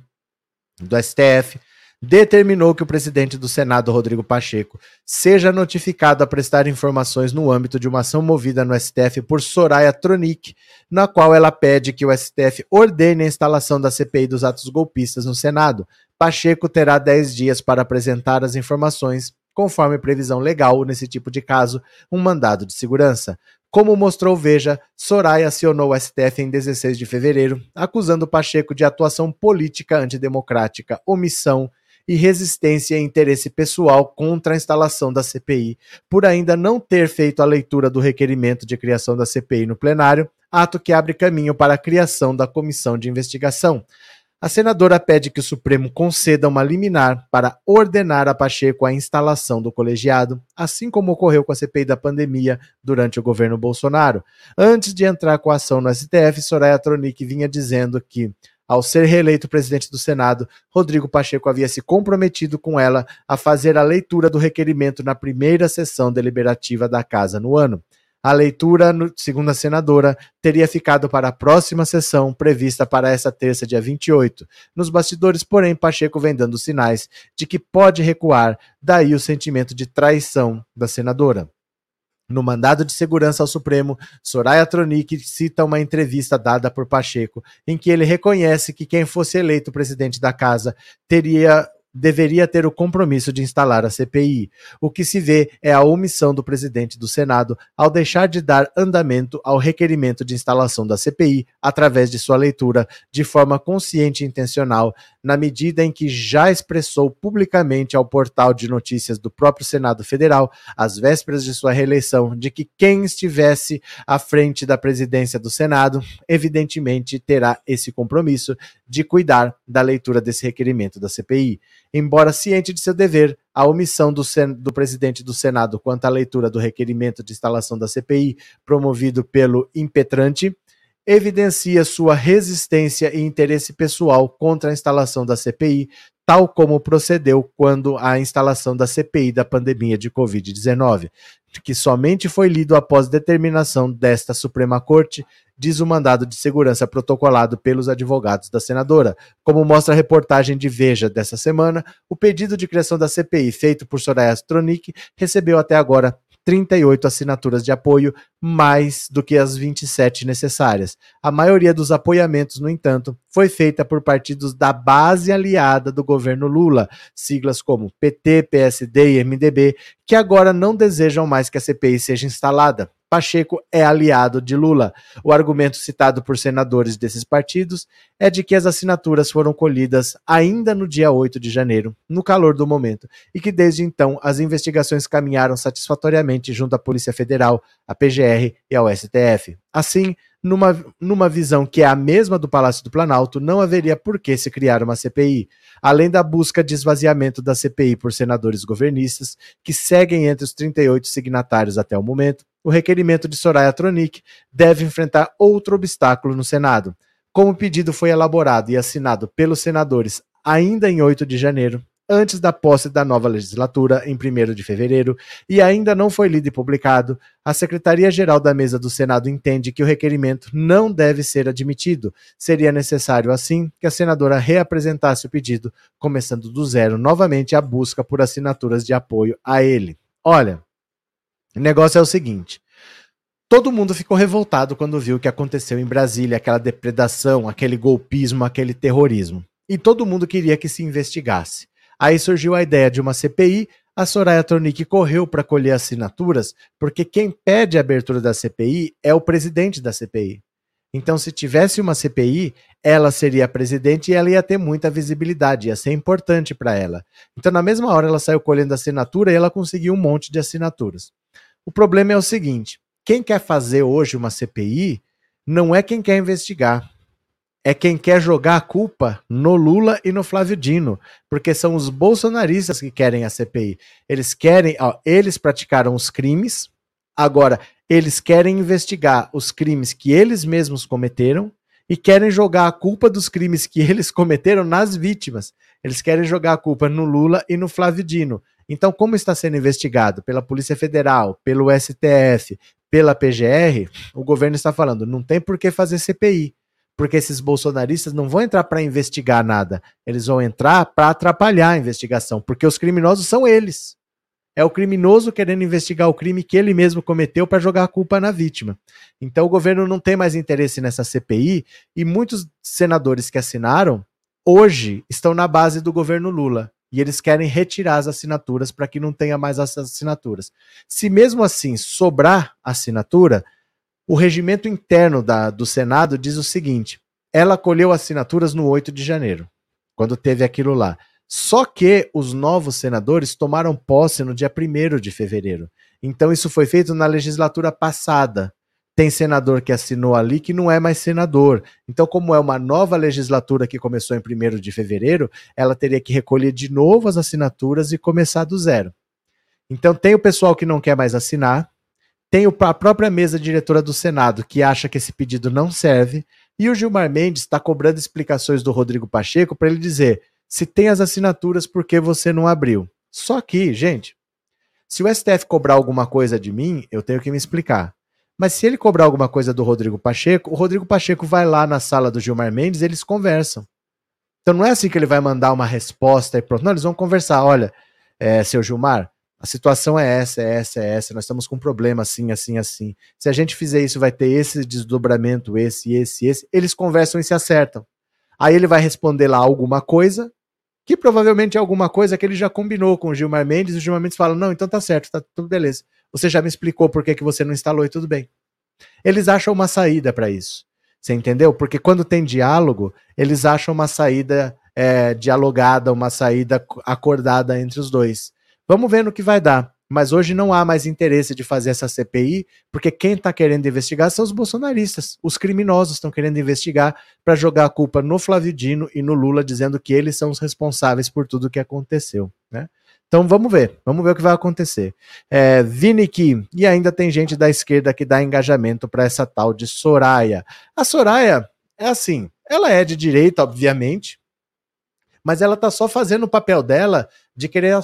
do STF, determinou que o presidente do Senado, Rodrigo Pacheco, seja notificado a prestar informações no âmbito de uma ação movida no STF por Soraya Tronic, na qual ela pede que o STF ordene a instalação da CPI dos atos golpistas no Senado. Pacheco terá 10 dias para apresentar as informações, conforme previsão legal nesse tipo de caso, um mandado de segurança. Como mostrou Veja, Soraya acionou o STF em 16 de fevereiro, acusando Pacheco de atuação política antidemocrática, omissão e resistência e interesse pessoal contra a instalação da CPI, por ainda não ter feito a leitura do requerimento de criação da CPI no plenário, ato que abre caminho para a criação da comissão de investigação. A senadora pede que o Supremo conceda uma liminar para ordenar a Pacheco a instalação do colegiado, assim como ocorreu com a CPI da pandemia durante o governo Bolsonaro. Antes de entrar com a ação no STF, Soraya Tronic vinha dizendo que ao ser reeleito presidente do Senado, Rodrigo Pacheco havia se comprometido com ela a fazer a leitura do requerimento na primeira sessão deliberativa da Casa no ano. A leitura, segundo a senadora, teria ficado para a próxima sessão, prevista para esta terça, dia 28. Nos bastidores, porém, Pacheco vem dando sinais de que pode recuar, daí o sentimento de traição da senadora. No mandado de segurança ao Supremo, Soraya Tronic cita uma entrevista dada por Pacheco, em que ele reconhece que quem fosse eleito presidente da casa teria deveria ter o compromisso de instalar a CPI. O que se vê é a omissão do presidente do Senado ao deixar de dar andamento ao requerimento de instalação da CPI através de sua leitura de forma consciente e intencional, na medida em que já expressou publicamente ao portal de notícias do próprio Senado Federal, às vésperas de sua reeleição, de que quem estivesse à frente da presidência do Senado, evidentemente terá esse compromisso de cuidar da leitura desse requerimento da CPI. Embora ciente de seu dever, a omissão do, do, presidente do Senado quanto à leitura do requerimento de instalação da CPI, promovido pelo impetrante, evidencia sua resistência e interesse pessoal contra a instalação da CPI, tal como procedeu quando a instalação da CPI da pandemia de Covid-19, que somente foi lido após determinação desta Suprema Corte diz o mandado de segurança protocolado pelos advogados da senadora. Como mostra a reportagem de Veja dessa semana, o pedido de criação da CPI feito por Soraya Tronic recebeu até agora 38 assinaturas de apoio, mais do que as 27 necessárias. A maioria dos apoiamentos, no entanto, foi feita por partidos da base aliada do governo Lula, siglas como PT, PSD e MDB, que agora não desejam mais que a CPI seja instalada. Pacheco é aliado de Lula. O argumento citado por senadores desses partidos é de que as assinaturas foram colhidas ainda no dia 8 de janeiro, no calor do momento, e que desde então as investigações caminharam satisfatoriamente junto à Polícia Federal, à PGR e ao STF. Assim, numa, numa visão que é a mesma do Palácio do Planalto, não haveria por que se criar uma CPI. Além da busca de esvaziamento da CPI por senadores governistas, que seguem entre os 38 signatários até o momento, o requerimento de Soraya Tronic deve enfrentar outro obstáculo no Senado. Como o pedido foi elaborado e assinado pelos senadores ainda em 8 de janeiro, antes da posse da nova legislatura, em 1 de fevereiro, e ainda não foi lido e publicado, a Secretaria-Geral da Mesa do Senado entende que o requerimento não deve ser admitido. Seria necessário, assim, que a senadora reapresentasse o pedido, começando do zero novamente a busca por assinaturas de apoio a ele. Olha, o negócio é o seguinte. Todo mundo ficou revoltado quando viu o que aconteceu em Brasília, aquela depredação, aquele golpismo, aquele terrorismo. E todo mundo queria que se investigasse. Aí surgiu a ideia de uma CPI, a Soraya Tronic correu para colher assinaturas, porque quem pede a abertura da CPI é o presidente da CPI. Então, se tivesse uma CPI, ela seria a presidente e ela ia ter muita visibilidade, ia ser importante para ela. Então, na mesma hora, ela saiu colhendo assinatura e ela conseguiu um monte de assinaturas. O problema é o seguinte: quem quer fazer hoje uma CPI não é quem quer investigar é quem quer jogar a culpa no Lula e no Flávio Dino, porque são os bolsonaristas que querem a CPI. Eles querem, ó, eles praticaram os crimes, agora eles querem investigar os crimes que eles mesmos cometeram e querem jogar a culpa dos crimes que eles cometeram nas vítimas. Eles querem jogar a culpa no Lula e no Flávio Dino. Então, como está sendo investigado pela Polícia Federal, pelo STF, pela PGR, o governo está falando, não tem por que fazer CPI porque esses bolsonaristas não vão entrar para investigar nada, eles vão entrar para atrapalhar a investigação, porque os criminosos são eles. É o criminoso querendo investigar o crime que ele mesmo cometeu para jogar a culpa na vítima. Então o governo não tem mais interesse nessa CPI e muitos senadores que assinaram hoje estão na base do governo Lula e eles querem retirar as assinaturas para que não tenha mais as assinaturas. Se mesmo assim sobrar assinatura, o regimento interno da, do Senado diz o seguinte: ela colheu assinaturas no 8 de janeiro, quando teve aquilo lá. Só que os novos senadores tomaram posse no dia 1 de fevereiro. Então isso foi feito na legislatura passada. Tem senador que assinou ali que não é mais senador. Então, como é uma nova legislatura que começou em 1 de fevereiro, ela teria que recolher de novo as assinaturas e começar do zero. Então, tem o pessoal que não quer mais assinar, tem a própria mesa diretora do Senado que acha que esse pedido não serve. E o Gilmar Mendes está cobrando explicações do Rodrigo Pacheco para ele dizer se tem as assinaturas, por que você não abriu? Só que, gente, se o STF cobrar alguma coisa de mim, eu tenho que me explicar. Mas se ele cobrar alguma coisa do Rodrigo Pacheco, o Rodrigo Pacheco vai lá na sala do Gilmar Mendes eles conversam. Então não é assim que ele vai mandar uma resposta e pronto. Não, eles vão conversar. Olha, é, seu Gilmar, a situação é essa, é essa, é essa, nós estamos com um problema assim, assim, assim. Se a gente fizer isso, vai ter esse desdobramento, esse, esse, esse. Eles conversam e se acertam. Aí ele vai responder lá alguma coisa, que provavelmente é alguma coisa que ele já combinou com o Gilmar Mendes, e o Gilmar Mendes fala: não, então tá certo, tá tudo beleza. Você já me explicou por que, que você não instalou e tudo bem. Eles acham uma saída para isso. Você entendeu? Porque quando tem diálogo, eles acham uma saída é, dialogada, uma saída acordada entre os dois. Vamos ver no que vai dar. Mas hoje não há mais interesse de fazer essa CPI, porque quem está querendo investigar são os bolsonaristas. Os criminosos estão querendo investigar para jogar a culpa no Flávio Dino e no Lula, dizendo que eles são os responsáveis por tudo o que aconteceu. Né? Então vamos ver, vamos ver o que vai acontecer. É, Vini Kim, e ainda tem gente da esquerda que dá engajamento para essa tal de Soraya. A Soraya é assim, ela é de direita, obviamente, mas ela tá só fazendo o papel dela de querer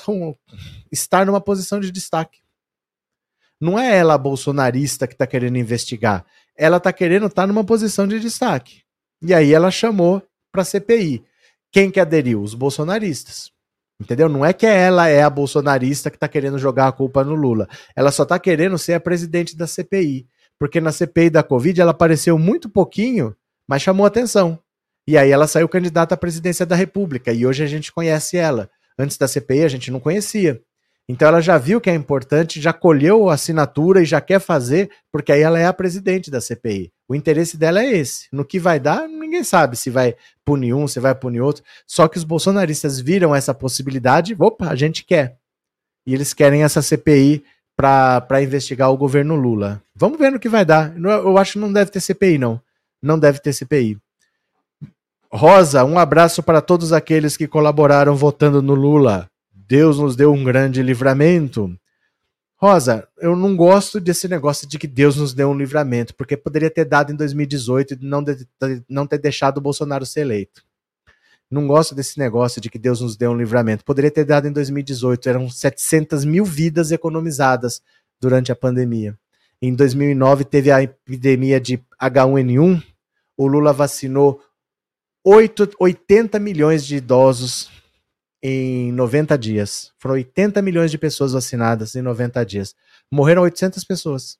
estar numa posição de destaque. Não é ela bolsonarista que está querendo investigar. Ela está querendo estar tá numa posição de destaque. E aí ela chamou para CPI. Quem que aderiu? Os bolsonaristas. Entendeu? Não é que ela é a bolsonarista que está querendo jogar a culpa no Lula. Ela só está querendo ser a presidente da CPI. Porque na CPI da Covid ela apareceu muito pouquinho, mas chamou atenção. E aí ela saiu candidata à presidência da República. E hoje a gente conhece ela. Antes da CPI a gente não conhecia. Então ela já viu que é importante, já colheu a assinatura e já quer fazer, porque aí ela é a presidente da CPI. O interesse dela é esse. No que vai dar, ninguém sabe se vai punir um, se vai punir outro. Só que os bolsonaristas viram essa possibilidade, opa, a gente quer. E eles querem essa CPI para investigar o governo Lula. Vamos ver no que vai dar. Eu acho que não deve ter CPI, não. Não deve ter CPI. Rosa, um abraço para todos aqueles que colaboraram votando no Lula. Deus nos deu um grande livramento. Rosa, eu não gosto desse negócio de que Deus nos deu um livramento, porque poderia ter dado em 2018 e não, de, não ter deixado o Bolsonaro ser eleito. Não gosto desse negócio de que Deus nos deu um livramento. Poderia ter dado em 2018, eram 700 mil vidas economizadas durante a pandemia. Em 2009 teve a epidemia de H1N1, o Lula vacinou 8, 80 milhões de idosos em 90 dias. Foram 80 milhões de pessoas vacinadas em 90 dias. Morreram 800 pessoas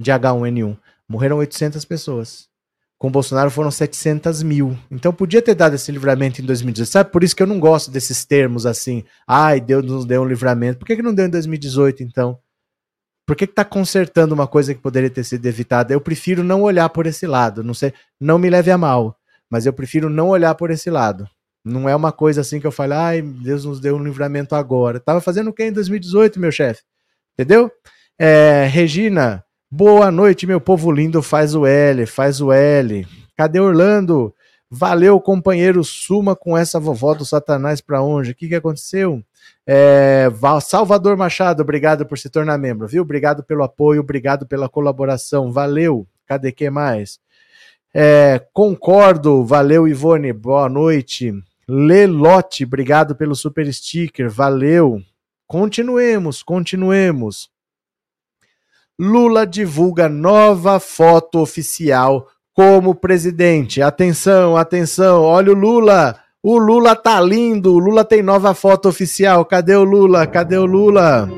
de H1N1. Morreram 800 pessoas. Com Bolsonaro foram 700 mil. Então podia ter dado esse livramento em 2018. Sabe por isso que eu não gosto desses termos assim. Ai, Deus nos deu um livramento. Por que, que não deu em 2018 então? Por que, que tá consertando uma coisa que poderia ter sido evitada? Eu prefiro não olhar por esse lado. Não sei, não me leve a mal, mas eu prefiro não olhar por esse lado. Não é uma coisa assim que eu falo, ai, Deus nos deu um livramento agora. Tava fazendo o que em 2018, meu chefe? Entendeu? É, Regina, boa noite, meu povo lindo. Faz o L, faz o L. Cadê Orlando? Valeu, companheiro. Suma com essa vovó do Satanás pra onde? O que, que aconteceu? É, Salvador Machado, obrigado por se tornar membro, viu? Obrigado pelo apoio, obrigado pela colaboração. Valeu. Cadê que mais? É, concordo, valeu Ivone, boa noite. Lelote, obrigado pelo super sticker, valeu. Continuemos, continuemos. Lula divulga nova foto oficial como presidente. Atenção, atenção, olha o Lula. O Lula tá lindo. O Lula tem nova foto oficial. Cadê o Lula? Cadê o Lula?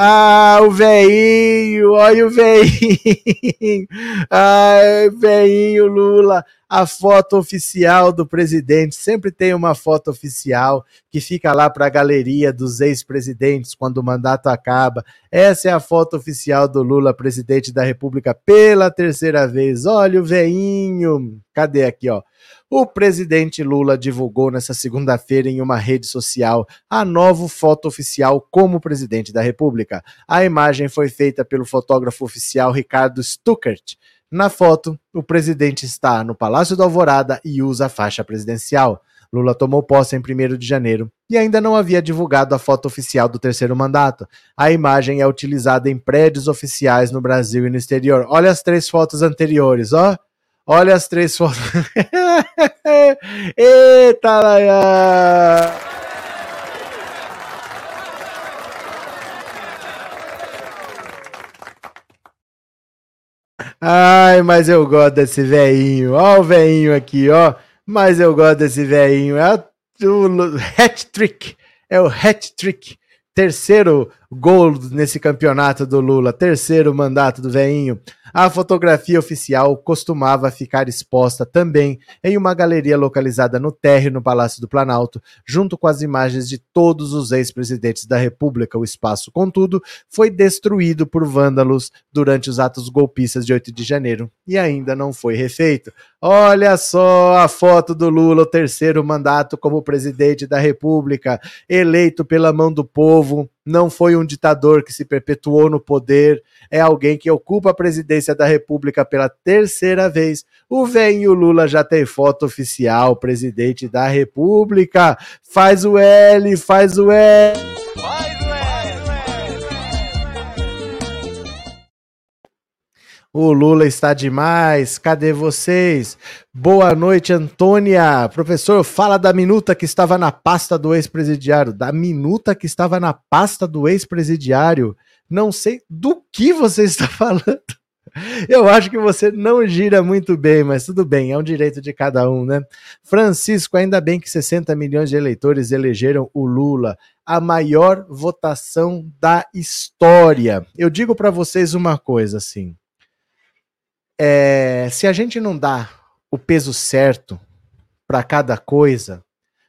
Ah, o veinho, olha o veinho. Ai, veinho Lula. A foto oficial do presidente. Sempre tem uma foto oficial que fica lá para a galeria dos ex-presidentes quando o mandato acaba. Essa é a foto oficial do Lula, presidente da República, pela terceira vez. Olha o veinho. Cadê aqui, ó? O presidente Lula divulgou nesta segunda-feira em uma rede social a nova foto oficial como presidente da República. A imagem foi feita pelo fotógrafo oficial Ricardo Stuckert. Na foto, o presidente está no Palácio da Alvorada e usa a faixa presidencial. Lula tomou posse em 1 de janeiro e ainda não havia divulgado a foto oficial do terceiro mandato. A imagem é utilizada em prédios oficiais no Brasil e no exterior. Olha as três fotos anteriores, ó. Olha as três fotos. Eita, Laia! Ai, mas eu gosto desse veinho. Ó o veinho aqui, ó. Mas eu gosto desse veinho. É o hat-trick. É o hat-trick. Terceiro gol nesse campeonato do Lula. Terceiro mandato do veinho. A fotografia oficial costumava ficar exposta também em uma galeria localizada no térreo no Palácio do Planalto, junto com as imagens de todos os ex-presidentes da República. O espaço, contudo, foi destruído por vândalos durante os atos golpistas de 8 de janeiro e ainda não foi refeito. Olha só a foto do Lula, o terceiro mandato como presidente da República, eleito pela mão do povo, não foi um ditador que se perpetuou no poder, é alguém que ocupa a presidência da República pela terceira vez. O velho Lula já tem foto oficial, presidente da República. Faz o L, faz o L. o Lula está demais. Cadê vocês? Boa noite, Antônia. Professor, fala da minuta que estava na pasta do ex-presidiário. Da minuta que estava na pasta do ex-presidiário. Não sei do que você está falando. Eu acho que você não gira muito bem, mas tudo bem, é um direito de cada um, né? Francisco, ainda bem que 60 milhões de eleitores elegeram o Lula, a maior votação da história. Eu digo para vocês uma coisa assim: é, se a gente não dá o peso certo para cada coisa,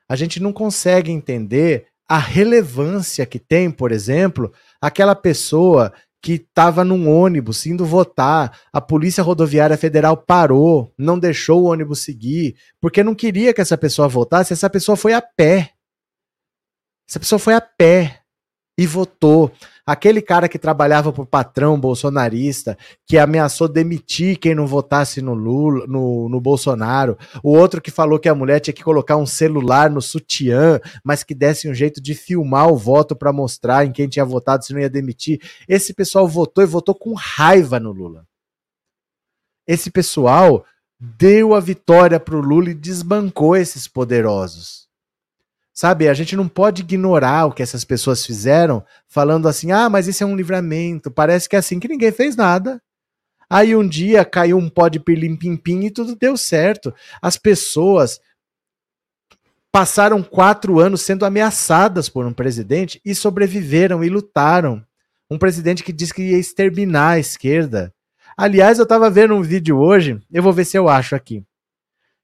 a gente não consegue entender a relevância que tem, por exemplo, aquela pessoa que estava num ônibus indo votar, a Polícia Rodoviária Federal parou, não deixou o ônibus seguir, porque não queria que essa pessoa votasse, essa pessoa foi a pé. Essa pessoa foi a pé e votou. Aquele cara que trabalhava para o patrão bolsonarista, que ameaçou demitir quem não votasse no Lula, no, no Bolsonaro, o outro que falou que a mulher tinha que colocar um celular no sutiã, mas que desse um jeito de filmar o voto para mostrar em quem tinha votado se não ia demitir. Esse pessoal votou e votou com raiva no Lula. Esse pessoal deu a vitória para o Lula e desbancou esses poderosos. Sabe, a gente não pode ignorar o que essas pessoas fizeram, falando assim: ah, mas isso é um livramento. Parece que é assim que ninguém fez nada. Aí um dia caiu um pó de pirlim-pim-pim e tudo deu certo. As pessoas passaram quatro anos sendo ameaçadas por um presidente e sobreviveram e lutaram. Um presidente que disse que ia exterminar a esquerda. Aliás, eu estava vendo um vídeo hoje, eu vou ver se eu acho aqui,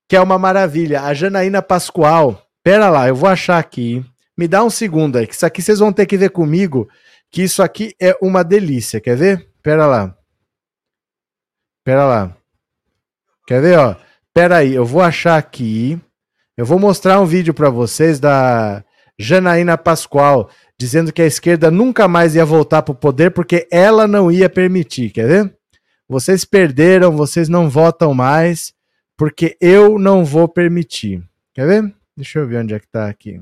que é uma maravilha. A Janaína Pascoal, Pera lá, eu vou achar aqui. Me dá um segundo aí, que isso aqui vocês vão ter que ver comigo, que isso aqui é uma delícia. Quer ver? Pera lá. Pera lá. Quer ver, ó? Pera aí, eu vou achar aqui. Eu vou mostrar um vídeo para vocês da Janaína Pascoal dizendo que a esquerda nunca mais ia voltar para o poder porque ela não ia permitir. Quer ver? Vocês perderam, vocês não votam mais porque eu não vou permitir. Quer ver? Deixa eu ver onde é que tá aqui.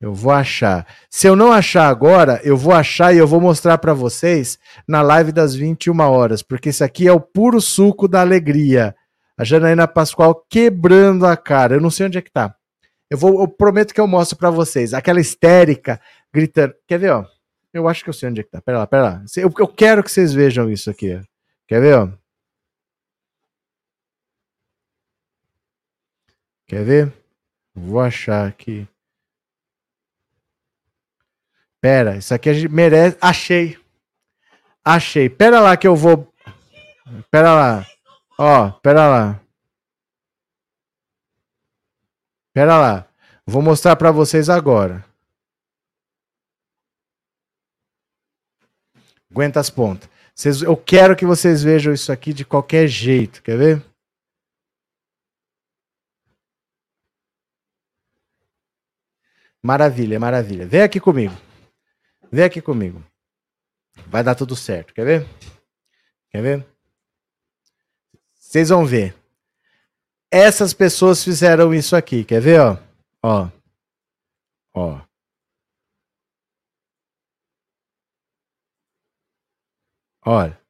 Eu vou achar. Se eu não achar agora, eu vou achar e eu vou mostrar para vocês na live das 21 horas, porque isso aqui é o puro suco da alegria. A Janaína Pascoal quebrando a cara. Eu não sei onde é que tá. Eu vou, eu prometo que eu mostro para vocês. Aquela histérica gritando. Quer ver, ó? Eu acho que eu sei onde é que tá. Pera lá, pera lá. Eu, eu quero que vocês vejam isso aqui. Quer ver, ó? Quer ver? Vou achar aqui. Pera, isso aqui a gente merece. Achei. Achei. Pera lá que eu vou. Pera lá. Ó, pera lá. Pera lá. Vou mostrar para vocês agora. Aguenta as pontas. Eu quero que vocês vejam isso aqui de qualquer jeito. Quer ver? Maravilha, maravilha. Vem aqui comigo. Vem aqui comigo. Vai dar tudo certo. Quer ver? Quer ver? Vocês vão ver. Essas pessoas fizeram isso aqui. Quer ver, ó? Ó. Ó. Olha.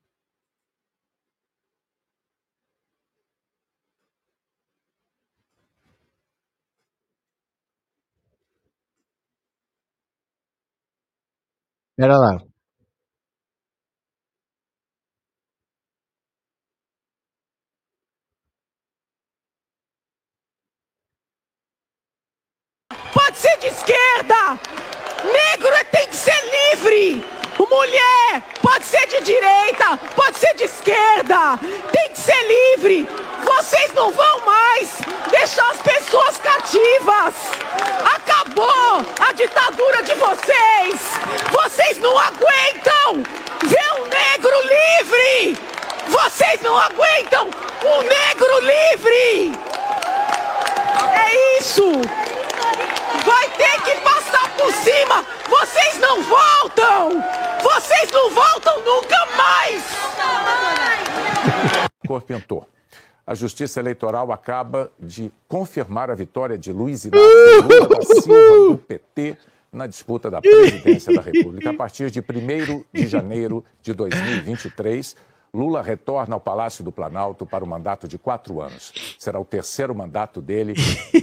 Pera lá. Pode ser de esquerda! Negro é, tem que ser livre! Mulher pode ser de direita, pode ser de esquerda, tem que ser livre! Vocês não vão mais deixar as pessoas cativas! Acabou a ditadura de vocês! Vocês não aguentam ver um negro livre! Vocês não aguentam um negro livre! É isso! Nunca mais! Corpentou a Justiça Eleitoral acaba de confirmar a vitória de Luiz Inácio Lula da Silva do PT na disputa da presidência da República. A partir de 1 de janeiro de 2023, Lula retorna ao Palácio do Planalto para o mandato de quatro anos. Será o terceiro mandato dele.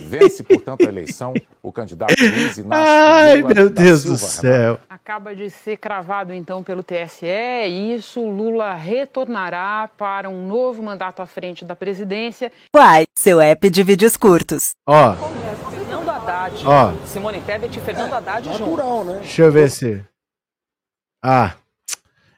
Vence, portanto, a eleição o candidato Luiz Inácio Ai, Lula meu Deus do céu. Acaba de ser cravado, então, pelo TSE. E isso, Lula retornará para um novo mandato à frente da presidência. Quai, seu app de vídeos curtos. Ó. Fernando Haddad, Ó. Simone Tebet e Fernando Haddad Natural, né? Deixa eu ver se... Ah,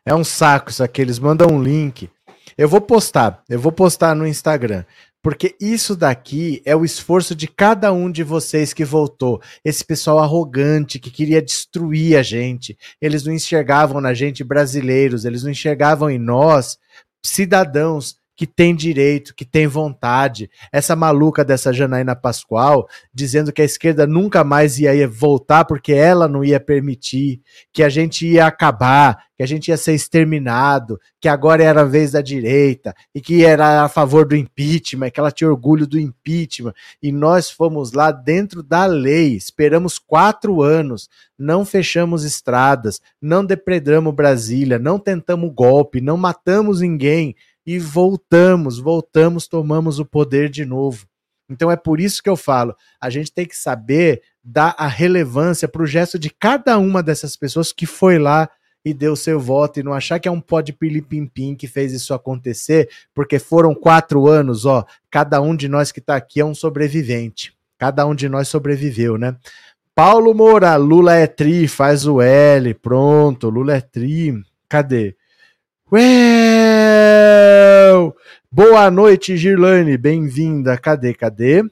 é um saco isso aqui. Eles mandam um link. Eu vou postar, eu vou postar no Instagram. Porque isso daqui é o esforço de cada um de vocês que voltou. Esse pessoal arrogante que queria destruir a gente. Eles não enxergavam na gente brasileiros, eles não enxergavam em nós cidadãos que tem direito, que tem vontade. Essa maluca dessa Janaína Pascoal dizendo que a esquerda nunca mais ia voltar porque ela não ia permitir, que a gente ia acabar, que a gente ia ser exterminado, que agora era a vez da direita e que era a favor do impeachment, que ela tinha orgulho do impeachment. E nós fomos lá dentro da lei, esperamos quatro anos, não fechamos estradas, não depredamos Brasília, não tentamos golpe, não matamos ninguém e voltamos, voltamos, tomamos o poder de novo. Então é por isso que eu falo, a gente tem que saber dar a relevância para o gesto de cada uma dessas pessoas que foi lá e deu seu voto e não achar que é um pó de pilipimpim que fez isso acontecer, porque foram quatro anos, ó, cada um de nós que está aqui é um sobrevivente. Cada um de nós sobreviveu, né? Paulo Moura, Lula é tri, faz o L, pronto, Lula é tri. Cadê? Well! Boa noite, Girlane, bem-vinda. Cadê, cadê?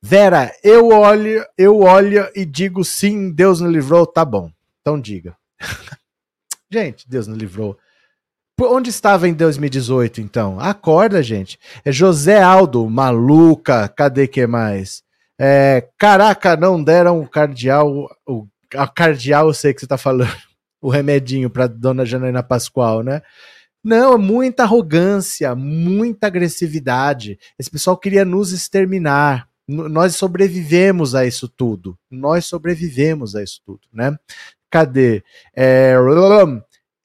Vera, eu olho, eu olho e digo sim, Deus nos livrou, tá bom. Então diga. gente, Deus nos livrou. Onde estava em 2018, então? Acorda, gente. É José Aldo, maluca, cadê que mais? É, caraca, não deram o cardeal, o a cardeal, eu sei que você tá falando o remedinho para dona Janaína Pascoal, né? Não, muita arrogância, muita agressividade. Esse pessoal queria nos exterminar. nós sobrevivemos a isso tudo. Nós sobrevivemos a isso tudo, né? Cadê? É...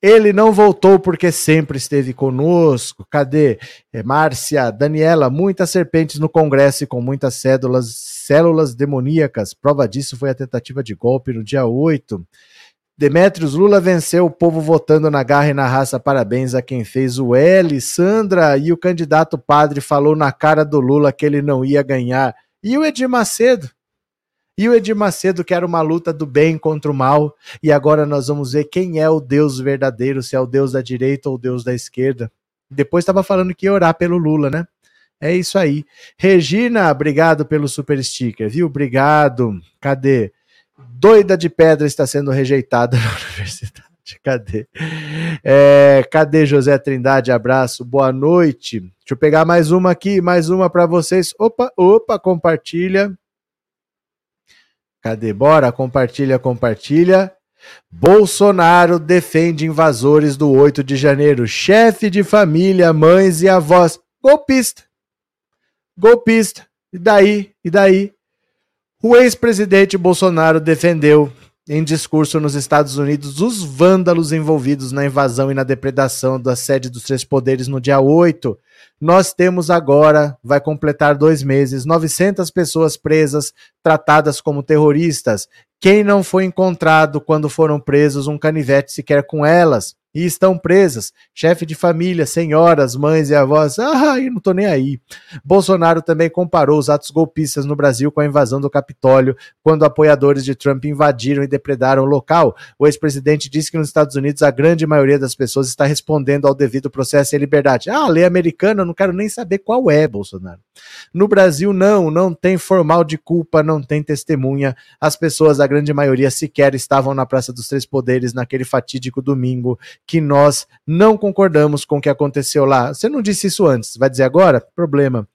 Ele não voltou porque sempre esteve conosco. Cadê? É, Márcia, Daniela, muitas serpentes no Congresso e com muitas cédulas, células demoníacas. Prova disso foi a tentativa de golpe no dia 8. Demetrios Lula venceu o povo votando na garra e na raça. Parabéns a quem fez o L. Sandra e o candidato padre falou na cara do Lula que ele não ia ganhar. E o Edir Macedo? E o Edir Macedo, que era uma luta do bem contra o mal. E agora nós vamos ver quem é o Deus verdadeiro, se é o Deus da direita ou o Deus da esquerda. Depois estava falando que ia orar pelo Lula, né? É isso aí. Regina, obrigado pelo super sticker, viu? Obrigado. Cadê? Doida de pedra está sendo rejeitada na universidade. Cadê? É, cadê José Trindade? Abraço, boa noite. Deixa eu pegar mais uma aqui, mais uma para vocês. Opa, opa, compartilha. Cadê? Bora, compartilha, compartilha. Bolsonaro defende invasores do 8 de janeiro. Chefe de família, mães e avós. Golpista. Golpista. E daí? E daí? O ex-presidente Bolsonaro defendeu em discurso nos Estados Unidos os vândalos envolvidos na invasão e na depredação da sede dos três poderes no dia 8. Nós temos agora, vai completar dois meses, 900 pessoas presas, tratadas como terroristas. Quem não foi encontrado quando foram presos um canivete sequer com elas? e estão presas. Chefe de família, senhoras, mães e avós, ah, eu não tô nem aí. Bolsonaro também comparou os atos golpistas no Brasil com a invasão do Capitólio, quando apoiadores de Trump invadiram e depredaram o local. O ex-presidente disse que nos Estados Unidos a grande maioria das pessoas está respondendo ao devido processo e liberdade. Ah, lei americana, eu não quero nem saber qual é, Bolsonaro. No Brasil, não, não tem formal de culpa, não tem testemunha. As pessoas, a grande maioria, sequer estavam na Praça dos Três Poderes naquele fatídico domingo que nós não concordamos com o que aconteceu lá. Você não disse isso antes, vai dizer agora? Problema.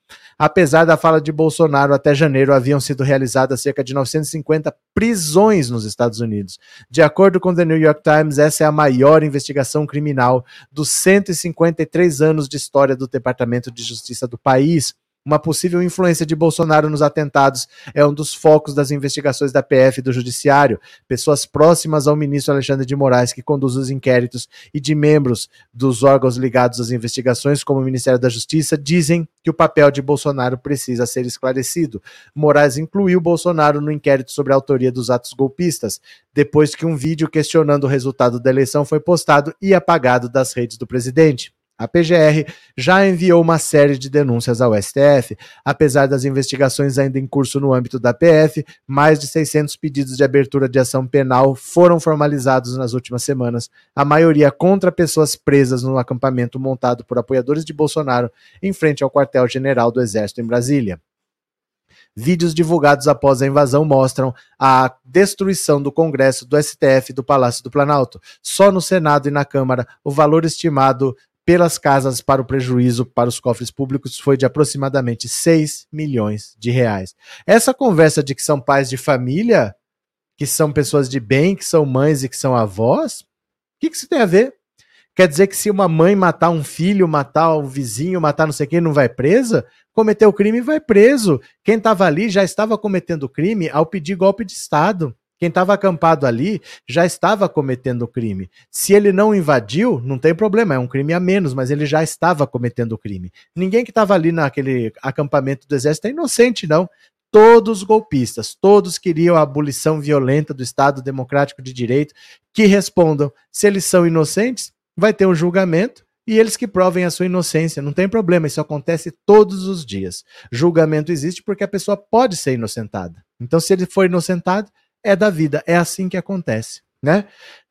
Apesar da fala de Bolsonaro, até janeiro haviam sido realizadas cerca de 950 prisões nos Estados Unidos. De acordo com The New York Times, essa é a maior investigação criminal dos 153 anos de história do Departamento de Justiça do país. Uma possível influência de Bolsonaro nos atentados é um dos focos das investigações da PF e do Judiciário. Pessoas próximas ao ministro Alexandre de Moraes, que conduz os inquéritos, e de membros dos órgãos ligados às investigações, como o Ministério da Justiça, dizem que o papel de Bolsonaro precisa ser esclarecido. Moraes incluiu Bolsonaro no inquérito sobre a autoria dos atos golpistas, depois que um vídeo questionando o resultado da eleição foi postado e apagado das redes do presidente. A PGR já enviou uma série de denúncias ao STF. Apesar das investigações ainda em curso no âmbito da PF, mais de 600 pedidos de abertura de ação penal foram formalizados nas últimas semanas, a maioria contra pessoas presas no acampamento montado por apoiadores de Bolsonaro em frente ao quartel-general do Exército em Brasília. Vídeos divulgados após a invasão mostram a destruição do Congresso, do STF e do Palácio do Planalto. Só no Senado e na Câmara, o valor estimado pelas casas para o prejuízo para os cofres públicos foi de aproximadamente 6 milhões de reais. Essa conversa de que são pais de família, que são pessoas de bem, que são mães e que são avós, o que, que isso tem a ver? Quer dizer que se uma mãe matar um filho, matar o vizinho, matar não sei quem, não vai presa? Cometeu crime, vai preso. Quem estava ali já estava cometendo crime ao pedir golpe de Estado. Quem estava acampado ali já estava cometendo crime. Se ele não invadiu, não tem problema, é um crime a menos, mas ele já estava cometendo crime. Ninguém que estava ali naquele acampamento do exército é inocente, não. Todos golpistas, todos queriam a abolição violenta do Estado Democrático de Direito, que respondam. Se eles são inocentes, vai ter um julgamento e eles que provem a sua inocência. Não tem problema, isso acontece todos os dias. Julgamento existe porque a pessoa pode ser inocentada. Então, se ele for inocentado, é da vida, é assim que acontece, né?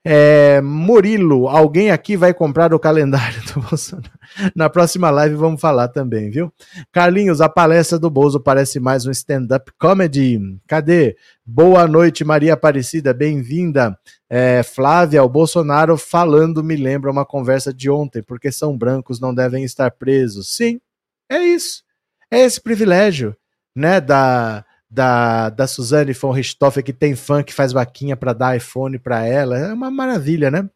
É, Murilo, alguém aqui vai comprar o calendário do Bolsonaro? Na próxima live vamos falar também, viu? Carlinhos, a palestra do Bozo parece mais um stand-up comedy. Cadê? Boa noite, Maria Aparecida, bem-vinda. É, Flávia, o Bolsonaro falando me lembra uma conversa de ontem, porque são brancos, não devem estar presos. Sim, é isso. É esse privilégio, né, da, da, da Suzane von Richthofen, que tem fã que faz vaquinha para dar iPhone para ela. É uma maravilha, né?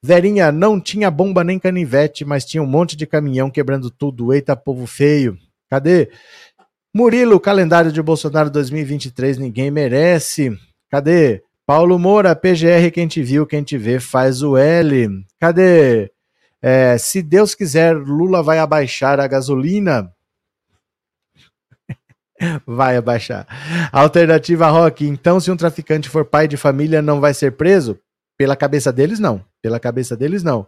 Verinha, não tinha bomba nem canivete, mas tinha um monte de caminhão quebrando tudo. Eita, povo feio. Cadê? Murilo, calendário de Bolsonaro 2023, ninguém merece. Cadê? Paulo Moura, PGR, quem te viu, quem te vê, faz o L. Cadê? É, se Deus quiser, Lula vai abaixar a gasolina. Vai abaixar. Alternativa Rock. Então, se um traficante for pai de família, não vai ser preso? Pela cabeça deles, não. Pela cabeça deles, não.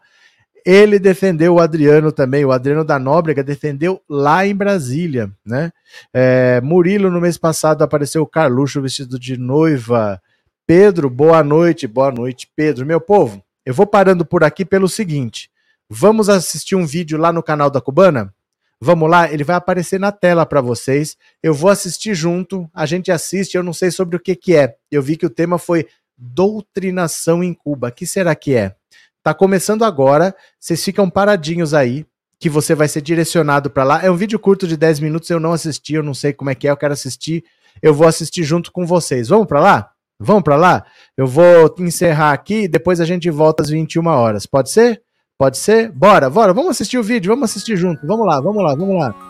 Ele defendeu o Adriano também, o Adriano da Nóbrega defendeu lá em Brasília, né? É, Murilo, no mês passado, apareceu o Carluxo vestido de noiva. Pedro, boa noite, boa noite, Pedro. Meu povo, eu vou parando por aqui pelo seguinte: vamos assistir um vídeo lá no canal da Cubana? Vamos lá, ele vai aparecer na tela para vocês. Eu vou assistir junto, a gente assiste, eu não sei sobre o que que é. Eu vi que o tema foi doutrinação em Cuba. O que será que é? Tá começando agora, vocês ficam paradinhos aí, que você vai ser direcionado para lá. É um vídeo curto de 10 minutos, eu não assisti, eu não sei como é que é, eu quero assistir. Eu vou assistir junto com vocês. Vamos para lá? Vamos para lá? Eu vou encerrar aqui, depois a gente volta às 21 horas. Pode ser? Pode ser? Bora, bora, vamos assistir o vídeo, vamos assistir junto. Vamos lá, vamos lá, vamos lá.